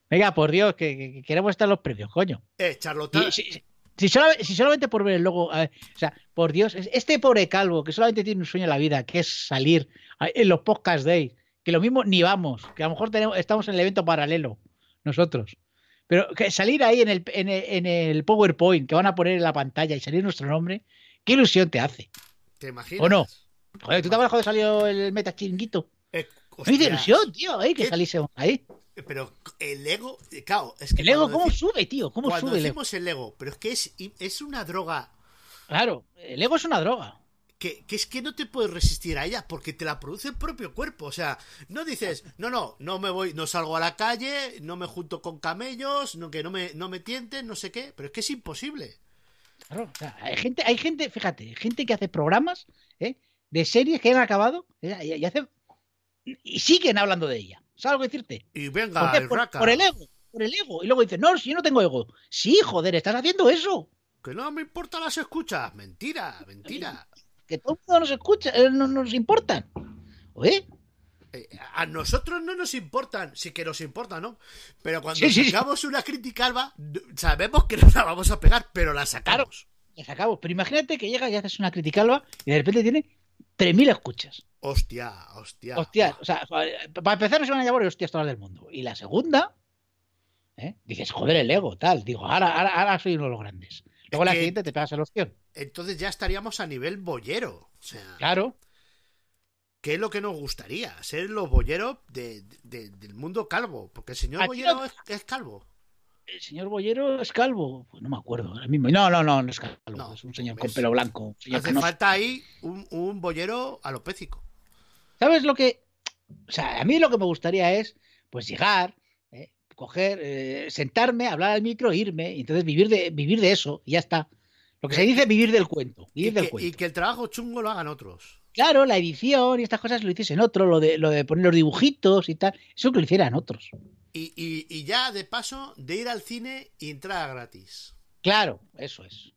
venga, por Dios, que, que- que queremos estar los premios, coño. Eh, Charlotte. Y si, si- si solamente, si solamente por ver el logo, ver, o sea, por Dios, es- este pobre calvo que solamente tiene un sueño en la vida, que es salir en los podcast days, que lo mismo ni vamos, que a lo mejor tenemos, estamos en el evento paralelo, nosotros. Pero que salir ahí en el, en, el, en el PowerPoint que van a poner en la pantalla y salir nuestro nombre, ¿qué ilusión te hace? ¿Te imaginas? ¿O no? Joder, ¿tú te cuando salió el meta chiringuito? Eh, ilusión, tío, eh, que ¿Qué? saliésemos ahí. Pero el ego, eh, claro, es que El ego, ¿cómo sube, tío? ¿Cómo cuando sube el ego? el ego, pero es que es, es una droga Claro, el ego es una droga. Que, que es que no te puedes resistir a ella porque te la produce el propio cuerpo. O sea, no dices, no, no, no me voy, no salgo a la calle, no me junto con camellos, no, que no me, no me tienten, no sé qué, pero es que es imposible. Claro, o sea, hay gente, hay gente, fíjate, gente que hace programas ¿eh? de series que han acabado y, hacen- y siguen hablando de ella. ¿Sabes que decirte? Y ¿Por venga, qué? el Por, por el ego, por el ego. Y luego dices, no, si yo no tengo ego. Sí, joder, estás haciendo eso. que no me importan las escuchas. Mentira, mentira. Que todo el mundo nos escucha, eh, no nos importan. Oye, Eh, a nosotros no nos importan, sí que nos importa, ¿no? Pero cuando Sí, sí, sí. sacamos una crítica alba, sabemos que <laughs> no la vamos a pegar, pero la sacamos. se acabó. Pero imagínate que llegas y haces una criticalba y de repente tiene 3.000 escuchas. Hostia, hostia. Hostia, o sea, para empezar no se van a llamar hostias todas del mundo. Y la segunda, ¿eh? dices, joder, el ego, tal. Digo, ahora, ahora, ahora soy uno de los grandes. Luego la que- siguiente te pegas el opción. Entonces ya estaríamos a nivel bollero. O sea, Claro. ¿qué es lo que nos gustaría? Ser los de- de- del mundo calvo. Porque el señor Aquí no- es, es calvo. El señor Bollero es calvo. Pues no me acuerdo ahora mismo. No, no, no, no es calvo. No, es un señor ¿ves? con pelo blanco. Hace falta ahí un, un bollero alopécico. ¿Sabes lo que.? O sea, a mí lo que me gustaría es, pues llegar. Coger, eh, sentarme, hablar al micro, irme, y entonces vivir de, vivir de eso, y ya está. Lo que se dice vivir del cuento. Y Vivir del que, cuento. y que el trabajo chungo lo hagan otros. Claro, la edición y estas cosas lo hiciesen otro, lo de, lo de poner los dibujitos y tal, eso que lo hicieran otros. Y, y- y ya de paso de ir al cine y entrar gratis. Claro, eso es.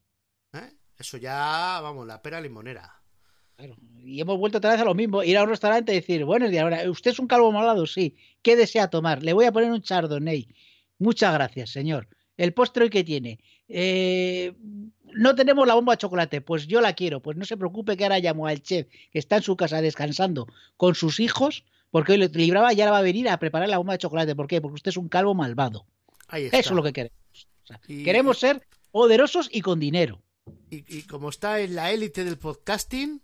¿eh? Eso ya, vamos, la pera limonera. Claro. Y hemos vuelto otra vez a lo mismo, ir a un restaurante y decir, buenos días, ahora, ¿usted es un calvo malado? Sí. ¿Qué desea tomar? Le voy a poner un chardonnay. Muchas gracias, señor. ¿El postre hoy qué tiene? Eh, no tenemos la bomba de chocolate, pues yo la quiero. Pues no se preocupe que ahora llamo al chef que está en su casa descansando con sus hijos, porque hoy le libraba y ahora va a venir a preparar la bomba de chocolate. ¿Por qué? Porque usted es un calvo malvado. Ahí está. Eso es lo que queremos. O sea, Y- Queremos ser poderosos y con dinero. y, y como está en la élite del podcasting,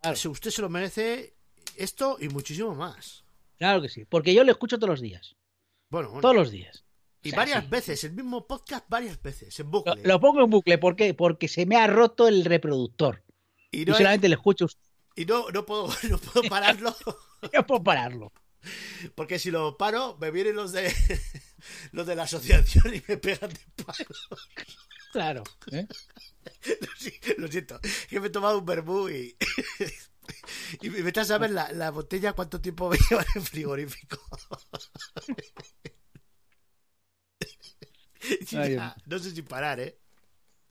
Claro. usted se lo merece esto y muchísimo más. Claro que sí, porque yo lo escucho todos los días. Bueno, bueno. Todos los días. y O sea, varias sí. veces, el mismo podcast varias veces, en Lo, bucle. lo pongo en bucle, ¿por qué? Porque se me ha roto el reproductor. y Y no, hay- solamente le escucho a usted. y no, no puedo, <laughs> no puedo pararlo, <laughs> No puedo pararlo. porque si lo paro, me vienen los de <laughs> los de la asociación y me pegan de palo. Claro. ¿eh? Lo siento, que me he tomado un vermú y. <laughs> Y me estás a ver la, la botella cuánto tiempo me lleva en el frigorífico. <laughs> Ya, no sé si parar, ¿eh?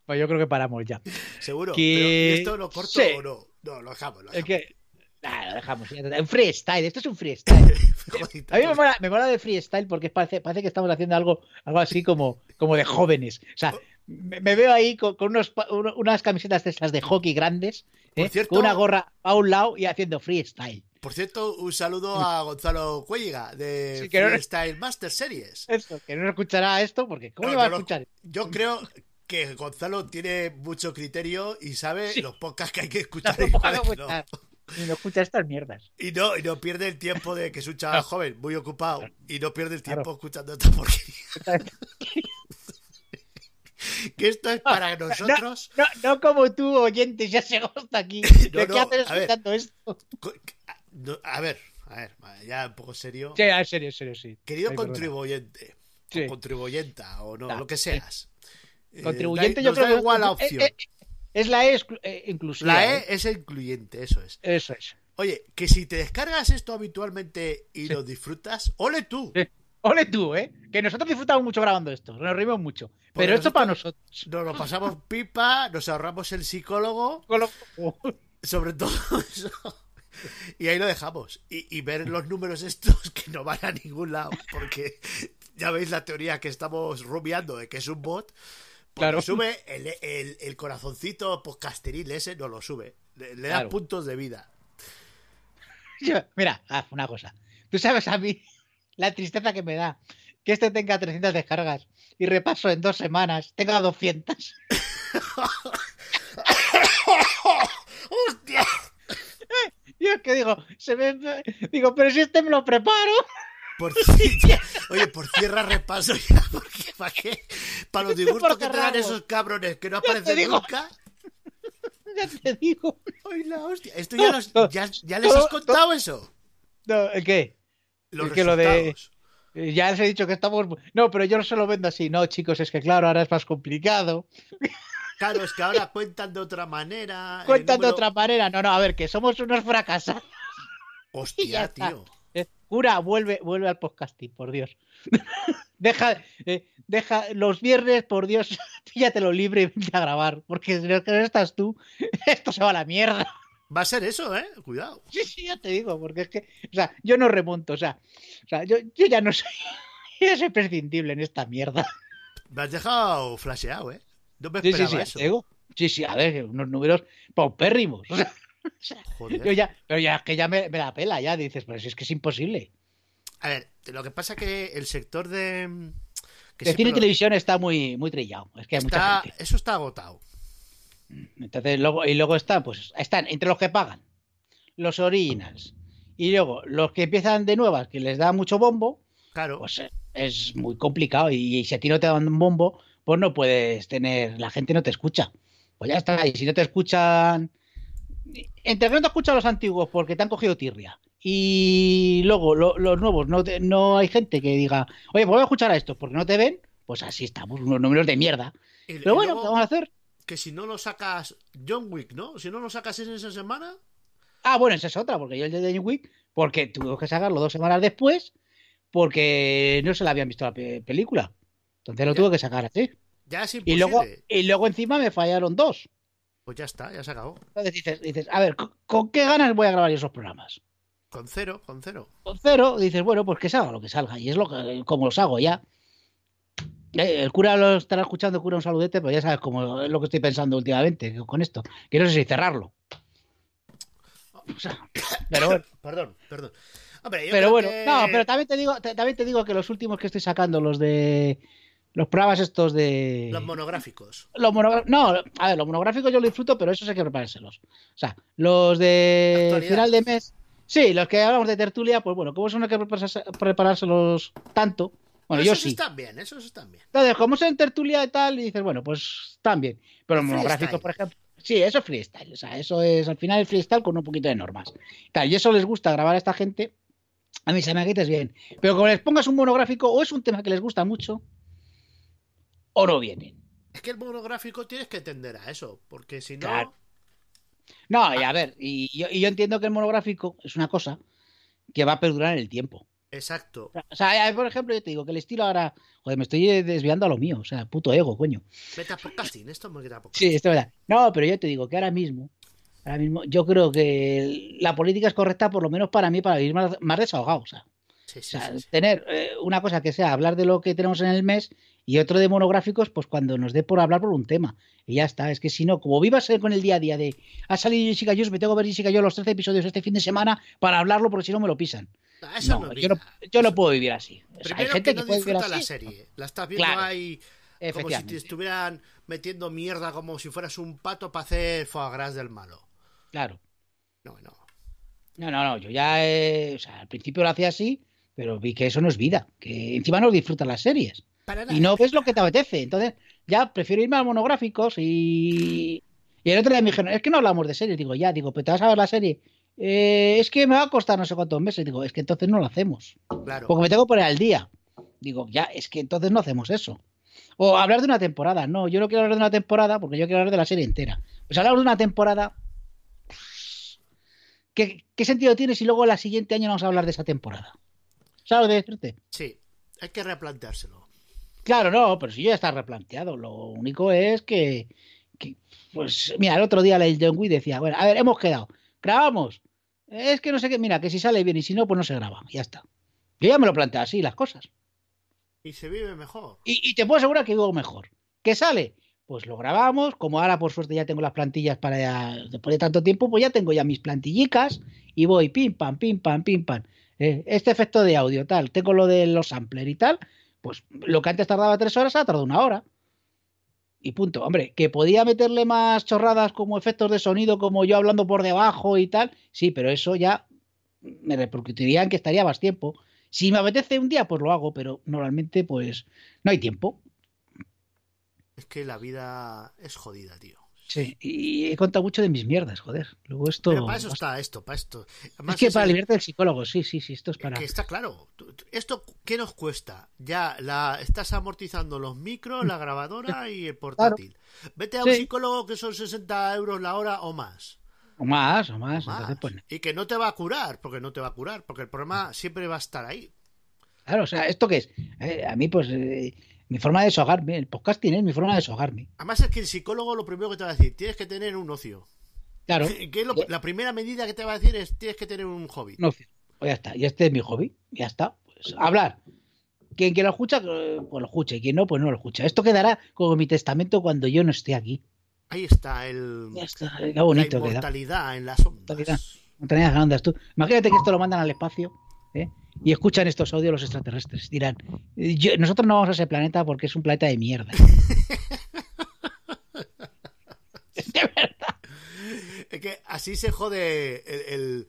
Pues yo creo que paramos ya. Seguro. Que- Pero, ¿y esto lo corto Sí. o no? No, lo dejamos. Lo Es que. Nah, lo dejamos. Un freestyle. Esto es un freestyle. <laughs> A mí me mola, me mola de freestyle porque parece, parece que estamos haciendo algo, algo así como, como de jóvenes. O sea, me, me veo ahí con, con unos, unas camisetas de estas de hockey grandes, ¿eh? Cierto- con una gorra a un lado y haciendo freestyle. Por cierto, un saludo a Gonzalo Cuelliga de Sí, que no- Freestyle Master Series. Eso, que no escuchará esto porque ¿cómo No, va a no escuchar? Yo creo que Gonzalo tiene mucho criterio y sabe Sí. los podcasts que hay que <laughs> escuchar y cuáles no. escuchar. Ni no escucha estas mierdas. Y no, y no pierde el tiempo de que es un chaval joven, muy ocupado, y no pierde el tiempo Claro. escuchando esta porquería. <laughs> que esto es para nosotros. No, no como tú, oyente, ya se gusta aquí. <laughs> ¿De no, qué haces escuchando esto? A ver, a ver, ya un poco serio. Sí, en serio, en serio, sí. Querido Ay, contribuyente, Sí. o contribuyenta, o no, Ah, lo que seas. Eh, Contribuyente, da- yo creo da que igual la eh, opción. eh, es la E eh, inclusiva. la ¿eh? E es incluyente, eso es. Eso es. Oye, que si te descargas esto habitualmente y Sí. lo disfrutas, ole tú. Sí. Ole tú, ¿eh? Que nosotros disfrutamos mucho grabando esto. Nos reímos mucho. Pero esto para nosotros. Nos lo pasamos pipa, nos ahorramos el psicólogo, sobre todo eso. Y ahí lo dejamos. Y, y ver los números estos que no van a ningún lado. Porque ya veis la teoría que estamos rumiando de que es un bot. Claro. sube el, el- el corazoncito podcasteril ese, no lo sube. Le, le da Claro. puntos de vida. <laughs> Yo- mira, haz una cosa. Tú sabes a mí la tristeza que me da que este tenga 300 descargas y repaso en dos semanas tenga 200. <laughs> ¡Hostia! Yo es que digo, se me... digo, pero si este me lo preparo. Por <laughs> Oye, por cierra repaso ya, <laughs> porque ¿para qué? Para los disgustos que te dan esos cabrones que no aparecen nunca. Ya te digo. Ay, la hostia. Esto ya, los- No, ya, ya les has contado eso. No, ¿el ¿Qué? Los Es que lo de-. Eh, Ya les he dicho que estamos. No, pero yo no se lo vendo así. No, chicos, es que claro, ahora es más complicado. Claro, es que ahora cuentan de otra manera. Cuentan de otra manera. No, no, a ver, que somos unos fracasados. Hostia, <laughs> tío. Eh, Cura, vuelve, vuelve al podcasting, por Dios. <laughs> deja, eh, deja los viernes, por Dios, <laughs> píllatelo libre y vente a grabar. Porque si no estás tú, esto se va a la mierda. Va a ser eso, ¿eh? Cuidado. Sí, sí, ya te digo, porque es que, o sea, yo no remonto, o sea, o sea yo, yo ya no soy, <laughs> yo soy prescindible en esta mierda. Me has dejado flasheado, ¿eh? No me Sí, sí, esperaba sí, ya eso. digo. Sí, sí, a ver, unos números paupérrimos. O sea, <laughs> Joder. yo ya, pero ya es que ya me, me da pela, ya dices, pero si es que es imposible. A ver, lo que pasa que el sector de. que El siempre cine y lo- televisión está muy, muy trillado. Es que hay mucha está- gente. Eso está agotado. Entonces, luego, y luego están, pues, están entre los que pagan, los originals, y luego los que empiezan de nuevas, que les da mucho bombo, Claro. pues eh, es muy complicado. Y, y si a ti no te dan un bombo, pues no puedes tener, la gente no te escucha. Pues ya está. Y si no te escuchan, entre que no te escuchan los antiguos porque te han cogido tirria. Y luego lo- los nuevos, no, te- no hay gente que diga, oye, pues voy a escuchar a estos porque no te ven, pues así estamos, unos números de mierda. Y Pero bueno, luego ¿qué vamos a hacer? Que si no lo sacas. John Wick, ¿no? Si no lo sacas en esa semana. Ah, bueno, esa es otra, porque yo el de New Week, porque tuve que sacarlo dos semanas después, porque no se la habían visto la pe- película. Entonces lo Ya. tuve que sacar así. Ya es Y imposible. luego, y luego encima me fallaron dos. Pues ya está, ya se acabó. Entonces dices, dices, a ver, ¿con, con qué ganas voy a grabar esos programas? Con cero, con cero. Con cero, dices, bueno, pues que salga lo que salga. Y es lo que, como los hago ya. El cura lo estará escuchando, cura un saludete, pero ya sabes cómo es lo que estoy pensando últimamente con esto. Que no sé si cerrarlo. O sea, pero bueno. <coughs> Perdón, perdón. Hombre, yo Pero creo bueno, que- no, pero también te digo, te- también te digo que los últimos que estoy sacando, los de los programas estos de Los monográficos. los no, a ver, los monográficos yo los disfruto, pero esos hay que preparárselos. O sea, los de Actualidad. final de mes, sí, los que hablamos de tertulia, pues bueno, como eso no hay que preparárselos tanto, bueno, yo esos sí. están bien, esos están bien. Entonces, como es en tertulia y tal, y dices, bueno, pues también. Pero los monográficos, Freestyle. por ejemplo. Sí, eso es freestyle. O sea, eso es al final el freestyle con un poquito de normas. Tal, y eso les gusta grabar a esta gente. A mí se me quites bien. Pero como les pongas un monográfico, o es un tema que les gusta mucho, o no vienen. Es que el monográfico tienes que tender a eso, porque si no. Claro. No, y a ver, y yo, y yo entiendo que el monográfico es una cosa que va a perdurar en el tiempo. Exacto. O sea, por ejemplo, yo te digo que el estilo ahora. Joder, me estoy desviando a lo mío. O sea, puto ego, coño. Meta podcasting, esto es meta Sí, podcasting. esto es verdad. No, pero yo te digo que ahora mismo, ahora mismo, yo creo que la política es correcta, por lo menos para mí, para vivir más, más desahogado. O sea, Sí, o sí, sea, sí, sí. tener eh, una cosa que sea hablar de lo que tenemos en el mes y otro de monográficos, pues cuando nos dé por hablar por un tema. Y ya está. Es que si no, como vivas con el día a día de ha salido Jessica Jones, me tengo que ver Jessica Jones los 13 episodios este fin de semana para hablarlo, porque si no me lo pisan. Ah, eso No, no, es yo no, yo puedo vivir así. O sea, hay gente que que, no puede vivir disfruta la así. serie. La estás viendo Claro. ahí como si te estuvieran metiendo mierda como si fueras un pato para hacer foie gras del malo. Claro. No, no. No, no, no. Yo ya, eh, o sea, al principio lo hacía así, pero vi que eso no es vida. Que encima no disfrutas las series. Para y no ves lo que te apetece. Entonces, ya prefiero irme a monográficos y. Y el otro día me dijeron, es que no hablamos de series. Digo, ya, digo, pero te vas a ver la serie. "Eh, es que me va a costar no sé cuántos meses. Digo, es que entonces no lo hacemos. Claro. Porque me tengo que poner al día. Digo, ya, es que entonces no hacemos eso. O hablar de una temporada. No, yo no quiero hablar de una temporada porque yo quiero hablar de la serie entera. Pues hablar de una temporada. ¿Qué, qué sentido tiene si luego el siguiente año no vamos a hablar de esa temporada? ¿Sabes que decirte? Sí, hay que replanteárselo. Claro, no, pero si ya está replanteado. Lo único es que, que, pues, mira, el otro día el John Wick decía, bueno, a ver, hemos quedado, grabamos Es que no sé qué, mira, que si sale bien y si no, pues no se graba. Ya está. Yo ya me lo planteo así, las cosas. Y se vive mejor. Y, y te puedo asegurar que vivo mejor. ¿Qué sale? Pues lo grabamos. Como ahora, por suerte, ya tengo las plantillas para ya, después de tanto tiempo, pues ya tengo ya mis plantillicas y voy pim, pam, pim, pam, pim, pam. Eh, este efecto de audio, tal. Tengo lo de los samplers y tal. Pues lo que antes tardaba tres horas, ha tardado una hora. Y punto. Hombre, que podía meterle más chorradas como efectos de sonido, como yo hablando por debajo y tal. Sí, pero eso ya me repercutiría en que estaría más tiempo. Si me apetece un día, pues lo hago, pero normalmente, pues no hay tiempo. Es que la vida es jodida, tío. Sí, y he contado mucho de mis mierdas, joder. Luego esto. Pero para eso está esto, para esto. Además, es que es para el- libertad del psicólogo, sí, sí, sí, esto es para. Que está claro. ¿Esto qué nos cuesta? Ya la estás amortizando los micros, la grabadora y el portátil. Vete a un Sí. psicólogo que son 60 euros la hora o más. O más, o más. Más. Entonces, pues, Y que no te va a curar, porque no te va a curar, porque el problema siempre va a estar ahí. claro, o sea, ¿esto qué es? Eh, a mí, pues, eh, mi forma de deshogarme, el podcasting es mi forma de deshogarme. Además es que el psicólogo lo primero que te va a decir, tienes que tener un ocio. Claro, <laughs> Que es lo- la primera medida que te va a decir es, tienes que tener un hobby. no, pues ya está, y este es mi hobby, ya está. Pues hablar. Quien, quien lo escucha, pues lo escucha, y quien no, pues no lo escucha. Esto quedará como mi testamento cuando yo no esté aquí. Ahí está el, Ya está, qué la bonito queda. inmortalidad en las ondas. Inmortalidad. Montañas grandes, tú. Imagínate que esto lo mandan al espacio ¿eh? y escuchan estos audios los extraterrestres. Dirán, yo- nosotros no vamos a ese planeta porque es un planeta de mierda. <laughs> de verdad. Es que así se jode el... el-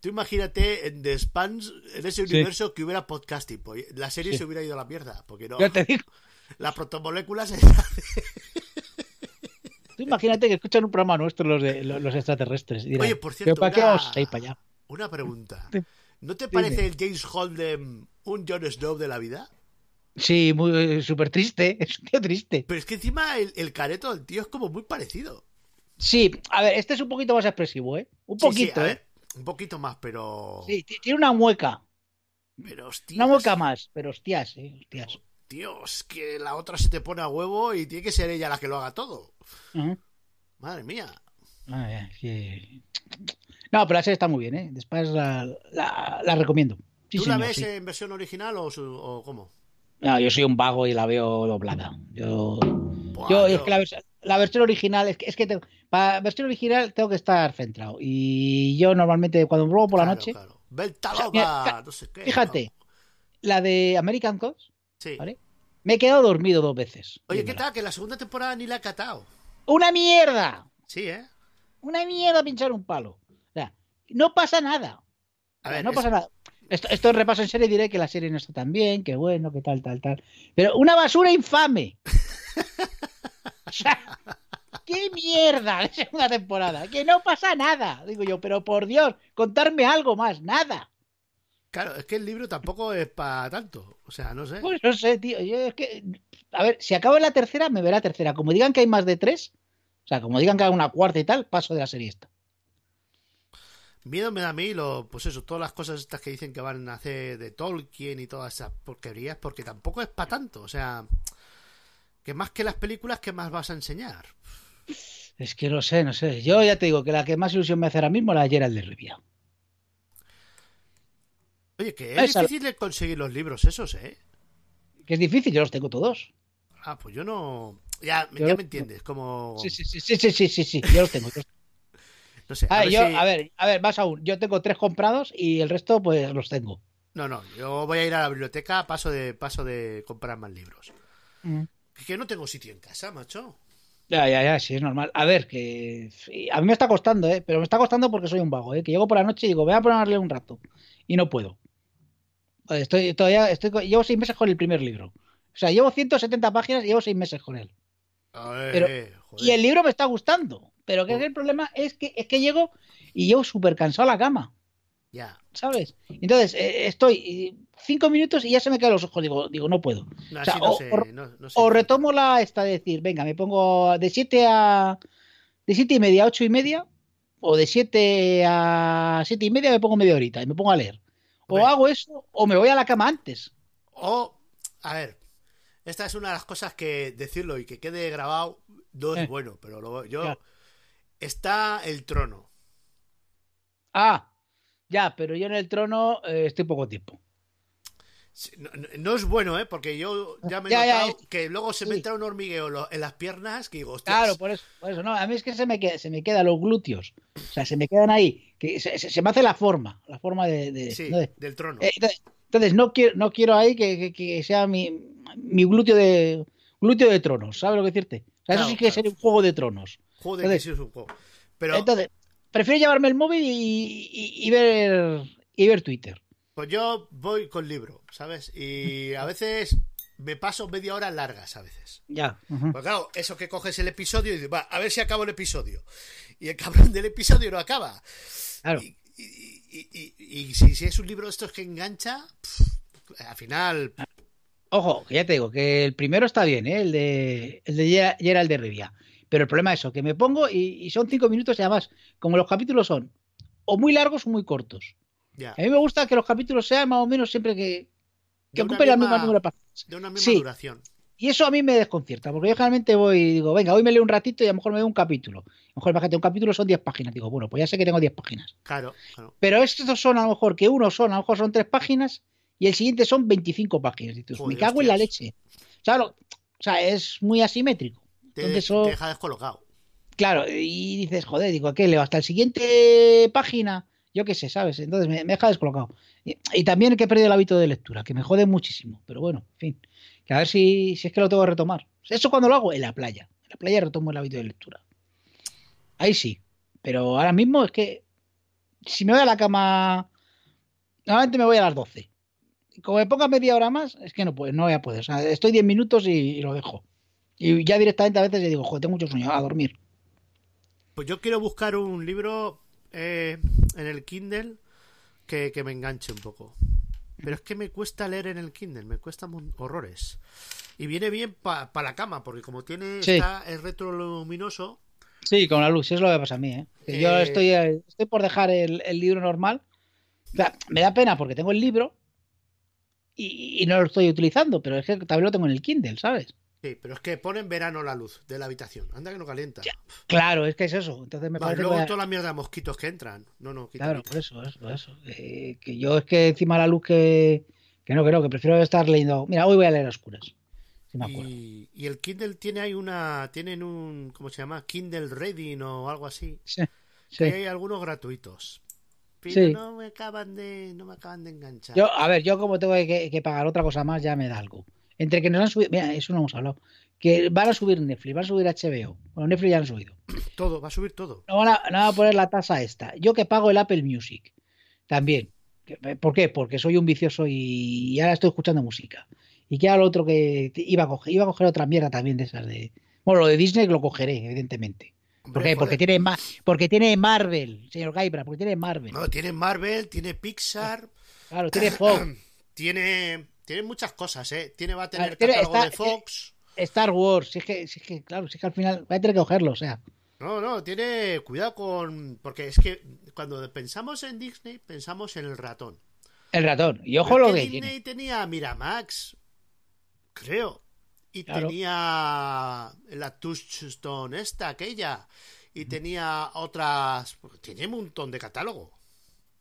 Tú imagínate en The Spans, en ese Sí. universo que hubiera podcasting. pues, la serie Sí. se hubiera ido a la mierda. Porque no. Yo te digo, <laughs> Las protomoléculas. <laughs> tú imagínate que escuchan un programa nuestro los, de, los, extraterrestres. dirán, Oye, por cierto, ¿pero ¿para qué vamos a ir para allá? Una pregunta. ¿No te parece el James Holden un Jon Snow de la vida? Sí, muy eh, súper triste, <laughs> es un tío triste. Pero es que encima el, el careto del tío es como muy parecido. Sí, a ver, este es un poquito más expresivo, ¿eh? Un Sí, sí, poquito, a ¿eh? ver, un poquito más, pero. Sí, tiene una mueca, Pero hostias. una mueca más, pero hostias, ¿eh? Hostias. Tío, es que la otra se te pone a huevo y tiene que ser ella la que lo haga todo. Ujú. Madre mía. Ah, sí. No, pero la serie está muy bien, ¿eh? Después la, la- la recomiendo. Sí, ¿Tú la señor, ves sí. en versión original o, su- o cómo? No, yo soy un vago y la veo doblada. Yo, Buah, yo, es que la, vers- la versión original, es que, es que tengo- para versión original tengo que estar centrado. Y yo normalmente cuando me por la noche, claro. Belta O sea, loca, mira, no sé qué. fíjate, la de American Gods, Sí. ¿vale? me he quedado dormido dos veces. Oye, ¿qué tal? Que la segunda temporada ni la he catado. ¡Una mierda! Sí, ¿eh? Una mierda pinchar un palo. No pasa nada. A ver, no es- pasa nada. Esto, esto en repaso en serie diré que la serie no está tan bien, que bueno, que tal, tal, tal. Pero una basura infame. <laughs> O sea, ¡Qué mierda! de segunda temporada. Que no pasa nada. Digo yo, pero por Dios, contarme algo más. Nada. Claro, es que el libro tampoco es para tanto. O sea, no sé. Pues no sé, tío. Yo es que. A ver, si acabo en la tercera, me verá tercera. Como digan que hay más de tres, o sea, como digan que hay una cuarta y tal, paso de la serie esta. Miedo me da a mí, lo, pues eso, todas las cosas estas que dicen que van a hacer de Tolkien y todas esas porquerías, porque tampoco es para tanto. O sea, que más que las películas, ¿qué más vas a enseñar? Es que no sé, no sé. Yo ya te digo que la que más ilusión me hace ahora mismo la de Gerald de Rivia. Oye, que es Esa- difícil conseguir los libros esos, ¿eh? Que es difícil, yo los tengo todos. Ah, pues yo no. Ya, Yo- ya me entiendes, como. Sí, sí, sí, sí, sí, sí, sí, sí, yo los tengo. yo los- No sé. A, A ver, yo, si- a ver, a ver, más aún. Yo tengo tres comprados y el resto, pues los tengo. No, no, yo voy a ir a la biblioteca, paso de, paso de comprar más libros. Es que no tengo sitio en casa, macho. Ya, ya, ya, sí, es normal. A ver, que a mí me está costando, ¿eh? Pero me está costando porque soy un vago, ¿eh? Que llego por la noche y digo, voy a ponerle un rato. Y no puedo. Joder, Estoy todavía, estoy, llevo seis meses con el primer libro. O sea, llevo 170 páginas y llevo seis meses con él. A ver, Pero- eh, joder. Y el libro me está gustando. Pero que el problema es que, es que llego y llego súper cansado a la cama. Ya. ¿Sabes? Entonces, eh, estoy cinco minutos y ya se me caen los ojos. Digo, digo no puedo. No, O sea, no o- sé, o- no- sé. O retomo la esta de decir, venga, me pongo de 7 a. de 7 y media a 8 y media. O de 7 a 7 y media me pongo media horita y me pongo a leer. O Hombre. hago eso o me voy a la cama antes. O, a ver, esta es una de las cosas que decirlo y que quede grabado no es Eh. bueno, pero lo- yo. Claro. Está el trono. Ah, Ya, pero yo en el trono eh, estoy poco tiempo. No, es bueno, ¿eh? Porque yo ya me he Ya, ya, notado que luego se me sí. entra un hormigueo en las piernas que digo, hostias. Claro, por eso, por eso, no, a mí es que se me, queda, se me quedan los glúteos, o sea, se me quedan ahí, que se, se- se me hace la forma, la forma de... de- Sí, ¿no? de- del trono. eh, entonces, entonces, no quiero, no quiero ahí que, que- que sea mi, mi glúteo de glúteo de tronos, ¿sabes lo que decirte? O sea, Claro, eso sí que claro. sería un juego de tronos. Joder, entonces- que sí es un juego. Pero Entonces, prefiero llevarme el móvil y, y- y ver y ver Twitter. pues yo voy con libro, ¿sabes? Y a veces me paso media hora largas a veces. Ya. ujú. Pues claro, eso que coges el episodio y dices, va, a ver si acabo el episodio. Y el cabrón del episodio no acaba. Claro. Y, y- y- y- y si, si es un libro de estos que engancha, pff, al final, Ojo, que ya te digo, que el primero está bien, ¿eh? el de, el de Gera- Gerald de Rivia. Pero el problema es eso, que me pongo y, y son cinco minutos y además, como los capítulos son o muy largos o muy cortos. A mí me gusta que los capítulos sean más o menos siempre que, que ocupen la misma- misma número de páginas. de una misma Sí. duración. Y eso a mí me desconcierta, porque yo generalmente voy y digo, venga, hoy me leo un ratito y a lo mejor me veo un capítulo. A lo mejor imagínate, un capítulo son 10 páginas. Digo, bueno, pues ya sé que tengo 10 páginas. Claro, claro. Pero estos son a lo mejor que uno son, a lo mejor son 3 páginas y el siguiente son 25 páginas. Y tú, Joder, me cago en la leche. ¿Sabes lo- O sea, es muy asimétrico. Te, Entonces eso- te deja descolocado. Claro, y dices, joder, digo, ¿qué leo? Hasta el siguiente página, yo qué sé, ¿sabes? Entonces me, me deja descolocado. Y, y también que he perdido el hábito de lectura, que me jode muchísimo. Pero bueno, en fin. Que a ver si, si es que lo tengo que retomar. Eso cuando lo hago en la playa. En la playa retomo el hábito de lectura. Ahí sí. Pero ahora mismo es que si me voy a la cama, normalmente me voy a las 12. Y como me ponga media hora más, es que no puedo, no voy a poder. O sea, estoy 10 minutos y, y lo dejo. Y ya directamente a veces le digo, joder, tengo mucho sueño, a dormir. Pues yo quiero buscar un libro eh, en el Kindle que, que me enganche un poco. Pero es que me cuesta leer en el Kindle, me cuesta mon- horrores. Y viene bien para la cama, porque como tiene Sí. está, es retroluminoso, Sí, con la luz, es lo que pasa a mí, ¿eh? Yo Eh, estoy, eh, estoy por dejar el, el libro normal. O sea, me da pena porque tengo el libro y, y no lo estoy utilizando, pero es que también lo tengo en el Kindle, ¿sabes? Sí, pero es que pone en verano la luz de la habitación. Anda que no calienta. Claro, es que es eso. Entonces me parece luego que toda la mierda de mosquitos que entran. No, no, quita, Claro, por eso, eso, eso. Eh, que yo es que encima la luz que, que no, que no, que prefiero estar leyendo. Mira, hoy voy a leer a oscuras. Si me acuerdo. Y, y el Kindle tiene ahí una. Tienen un. ¿Cómo se llama? Kindle Reading o algo así. Sí, sí. Que hay algunos gratuitos. Pero Sí. no me acaban de. No me acaban de enganchar. Yo, a ver, yo como tengo que, que pagar otra cosa más, ya me da algo. Entre que nos han subido, mira, eso no hemos hablado, que van a subir Netflix, van a subir HBO. Bueno, Netflix ya han subido. Todo, va a subir todo. No van a, no van a poner la tasa esta. Yo que pago el Apple Music, también. Que- ¿Por qué? Porque soy un vicioso y, y ahora estoy escuchando música. Y que era lo otro que iba a coger, iba a coger otra mierda también de esas de. Bueno, lo de Disney lo cogeré, evidentemente. ¿Por qué? Porque tiene, porque tiene Marvel, señor Gaibra, porque tiene Marvel. No, tiene Marvel, tiene Pixar, Claro, tiene Fox, <clears throat> tiene. Tiene muchas cosas, ¿eh? Tiene, va a tener catálogo está- de Fox. Star Wars. Si es que, si es que, claro, si es que al final voy a tener que cogerlo, o sea. No, no, tiene cuidado con. Porque es que cuando pensamos en Disney, pensamos en el ratón. El ratón. Y ojo Pero lo que tiene. Disney tenía Miramax, creo. Y Claro. tenía la Touchstone esta, aquella. Y tenía otras. Tiene un montón de catálogo.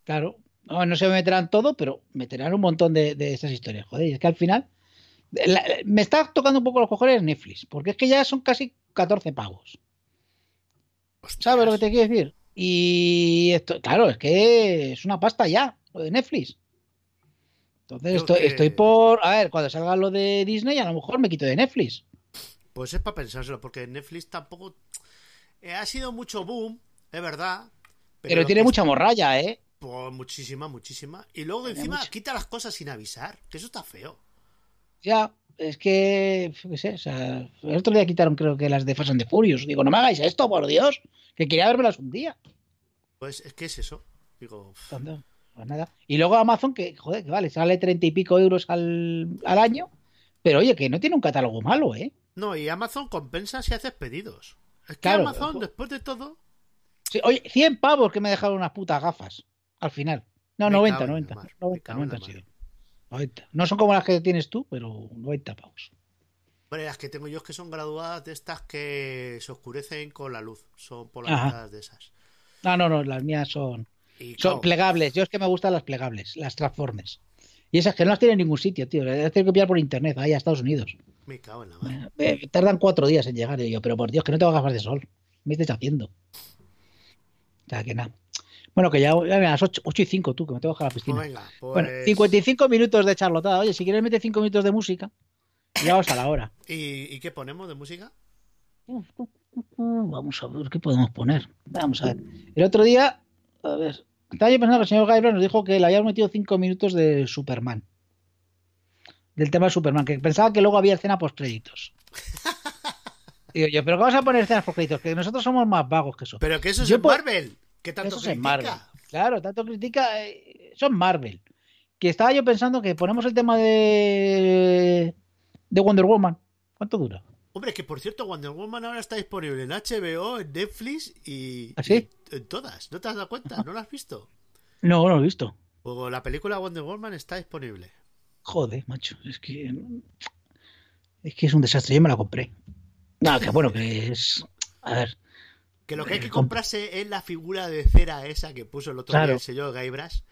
Claro. No, no se meterán todo, pero meterán un montón de, de esas historias. Joder, y es que al final. la- me está tocando un poco los cojones Netflix, porque es que ya son casi 14 pavos. ¿Sabes lo que te quiero decir? Y esto, claro, es que es una pasta ya, lo de Netflix. Entonces estoy, que- estoy por. A ver, cuando salga lo de Disney, a lo mejor me quito de Netflix. Pues es para pensárselo, porque Netflix tampoco. eh, ha sido mucho boom, es verdad. Pero, tiene mucha morralla, ¿eh? Pues muchísima, muchísima. Y luego encima quita las cosas sin avisar, que eso está feo. Ya, es que, qué sé, o sea, el otro día quitaron creo que las de Fast and the Furious. Digo, no me hagáis esto, por Dios, que quería vérmelas un día. Pues es que es eso. Digo, pues nada. Y luego Amazon, que, joder, que vale, sale treinta y pico euros al, al año, pero oye, que no tiene un catálogo malo, ¿eh? no, y Amazon compensa si haces pedidos. Es que Claro, Amazon, después de todo, Sí, oye, 100 pavos que me dejaron unas putas gafas, al final. No, Me 90, cago en la 90, mar, me 90, cago en 90 la han sido. 90. No son como las que tienes tú, pero 90 pavos. Hombre, las que tengo yo es que son graduadas de estas que se oscurecen con la luz. Son polarizadas de esas. No, no, no, las mías son... Y, Son plegables. Yo es que me gustan las plegables, las Transformers. Y esas que no las tienen en ningún sitio, tío. Las tengo que pillar por internet, ahí a Estados Unidos. me cago en la mano. Eh, tardan cuatro días en llegar. Y yo, pero por Dios, que no tengo gafas de sol. Me estáis haciendo. O sea, que nada. Bueno, que ya, ya a las 8, y 5 tú, que me tengo que bajar a la Pues piscina. venga, pues... Bueno, 55 minutos de charlotada. Oye, si quieres meter 5 minutos de música, ya vamos a la hora. ¿Y, y qué ponemos de música? Vamos a ver qué podemos poner. Vamos a ver. El otro día, a ver, estaba yo pensando que el señor Gaibra nos dijo que le habíamos metido 5 minutos de Superman. Del tema de Superman, que pensaba que luego había escena post créditos. <laughs> Digo yo, pero ¿qué vas a poner escenas post créditos? Que nosotros somos más vagos que eso. Pero que eso es Yo Marvel. ¿Qué tanto Eso es critica? Marvel. Claro, tanto critica. eh, son Marvel. Que estaba yo pensando que ponemos el tema de. de Wonder Woman. ¿Cuánto dura? Hombre, que por cierto, Wonder Woman ahora está disponible en HBO, en Netflix y, ¿Ah, sí? y en todas. ¿No te has dado cuenta? ¿No lo has visto? No, no lo he visto. Pues la película Wonder Woman está disponible. Joder, macho. Es que. Es que es un desastre. Yo me la compré. No, que bueno, que es. A ver. Que lo que hay que Eh, comp- comprarse es la figura de cera esa que puso el otro Claro. día el señor Gaibras.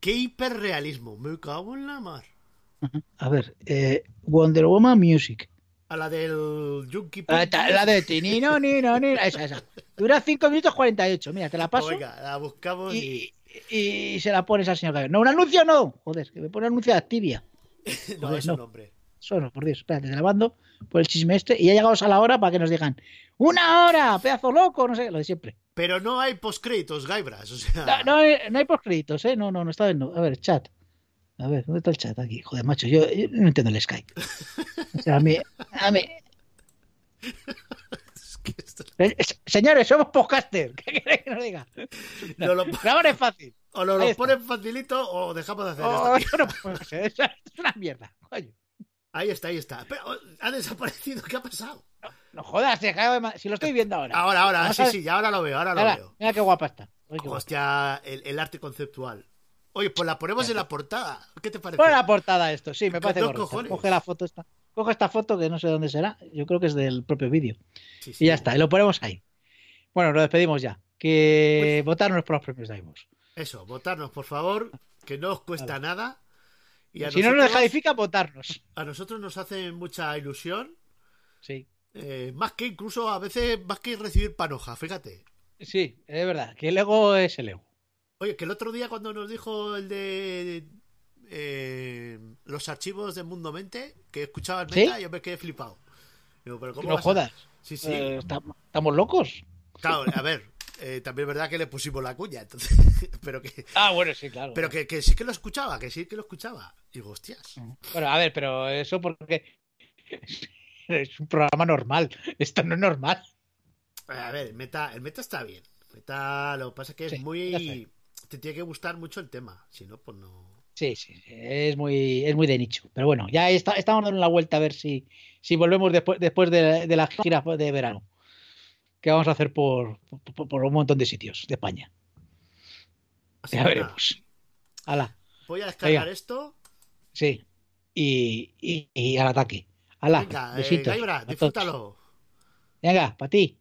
¡Qué hiperrealismo! Me cago en la mar. A ver. eh, Wonder Woman Music. A la del Junkie Ah, ta- La de Tinino, Nino, Nino. Esa, esa. Dura 5 minutos 48. Mira, te la paso. Pues Venga, la buscamos y... Y, y se la pones al señor Gabriel. No, un anuncio no. Joder, que me pone anuncio de Activia. <laughs> No, es no. un hombre. Solo, por Dios, espérate, te la mando por el chisme este. Y ya llegamos a la hora para que nos digan, ¡una hora! ¡Pedazo loco! No sé, lo de siempre. Pero no hay postcréditos, Gaibras. O sea, No, no, hay- no hay postcréditos, ¿eh? No, no, no está viendo. A ver, chat. A ver, ¿dónde está el chat? Aquí. Joder, macho, yo, yo no entiendo el Skype. O sea, a mí. A mí <laughs> eh, señores, somos podcasters. ¿Qué queréis que nos diga? No lo- Grabar es fácil. o nos lo está. ponen facilito o dejamos de hacer esto. <laughs> no puede ser, eso es una mierda. Coño. Ahí está, ahí está. Pero ha desaparecido. ¿Qué ha pasado? No jodas, se acaba de si lo estoy viendo ahora. Ahora, ahora, sí, sí, ya ahora lo veo, ahora lo veo. mira qué guapa está. Oye, qué guapa. Hostia, el, el arte conceptual. Oye, pues la ponemos en la portada. ¿Qué te parece? Pon la portada esto, sí, me parece correcto. cojones. Coge la foto esta. Coge esta foto que no sé dónde será. Yo creo que es del propio vídeo. Sí, sí. Y ya está, y lo ponemos ahí. Bueno, nos despedimos ya. Que votarnos por los premios Daimos. Eso, votarnos, por favor, que no os cuesta nada. Y Si no nos descalifica, votarnos. a nosotros nos hace mucha ilusión. Sí, eh, más que incluso a veces, más que recibir panoja, fíjate. sí, es verdad. Que el ego es el ego. Oye, que el otro día cuando nos dijo el de eh, los archivos de Mundo Mente, que escuchaba el ¿Sí? meta, yo me quedé flipado. Digo, pero Que ¿cómo no a- jodas. Sí, sí. Eh, ¿estam- ¿Estamos locos? Claro, a ver, eh, también es verdad que le pusimos la cuña, entonces, <laughs> pero que, Ah, bueno, sí, claro. pero que, que sí que lo escuchaba, que sí que lo escuchaba. Digo, hostias. Bueno, a ver, pero eso porque <laughs> es un programa normal. Esto no es normal. A ver, el meta, el meta está bien. El meta, lo que pasa es que es Sí, muy. Te tiene que gustar mucho el tema, si no, pues no. Sí, sí, es muy, es muy de nicho. Pero bueno, ya está, estamos dando la vuelta a ver si, si volvemos después, después de, de la gira de verano. Que vamos a hacer por, por, por un montón de sitios de España. Así Ya veremos. Nada, voy a descargar Venga. esto. sí. Y, y, y al ataque. Hala, Venga, eh. Gaibra, disfrútalo. Venga, para ti.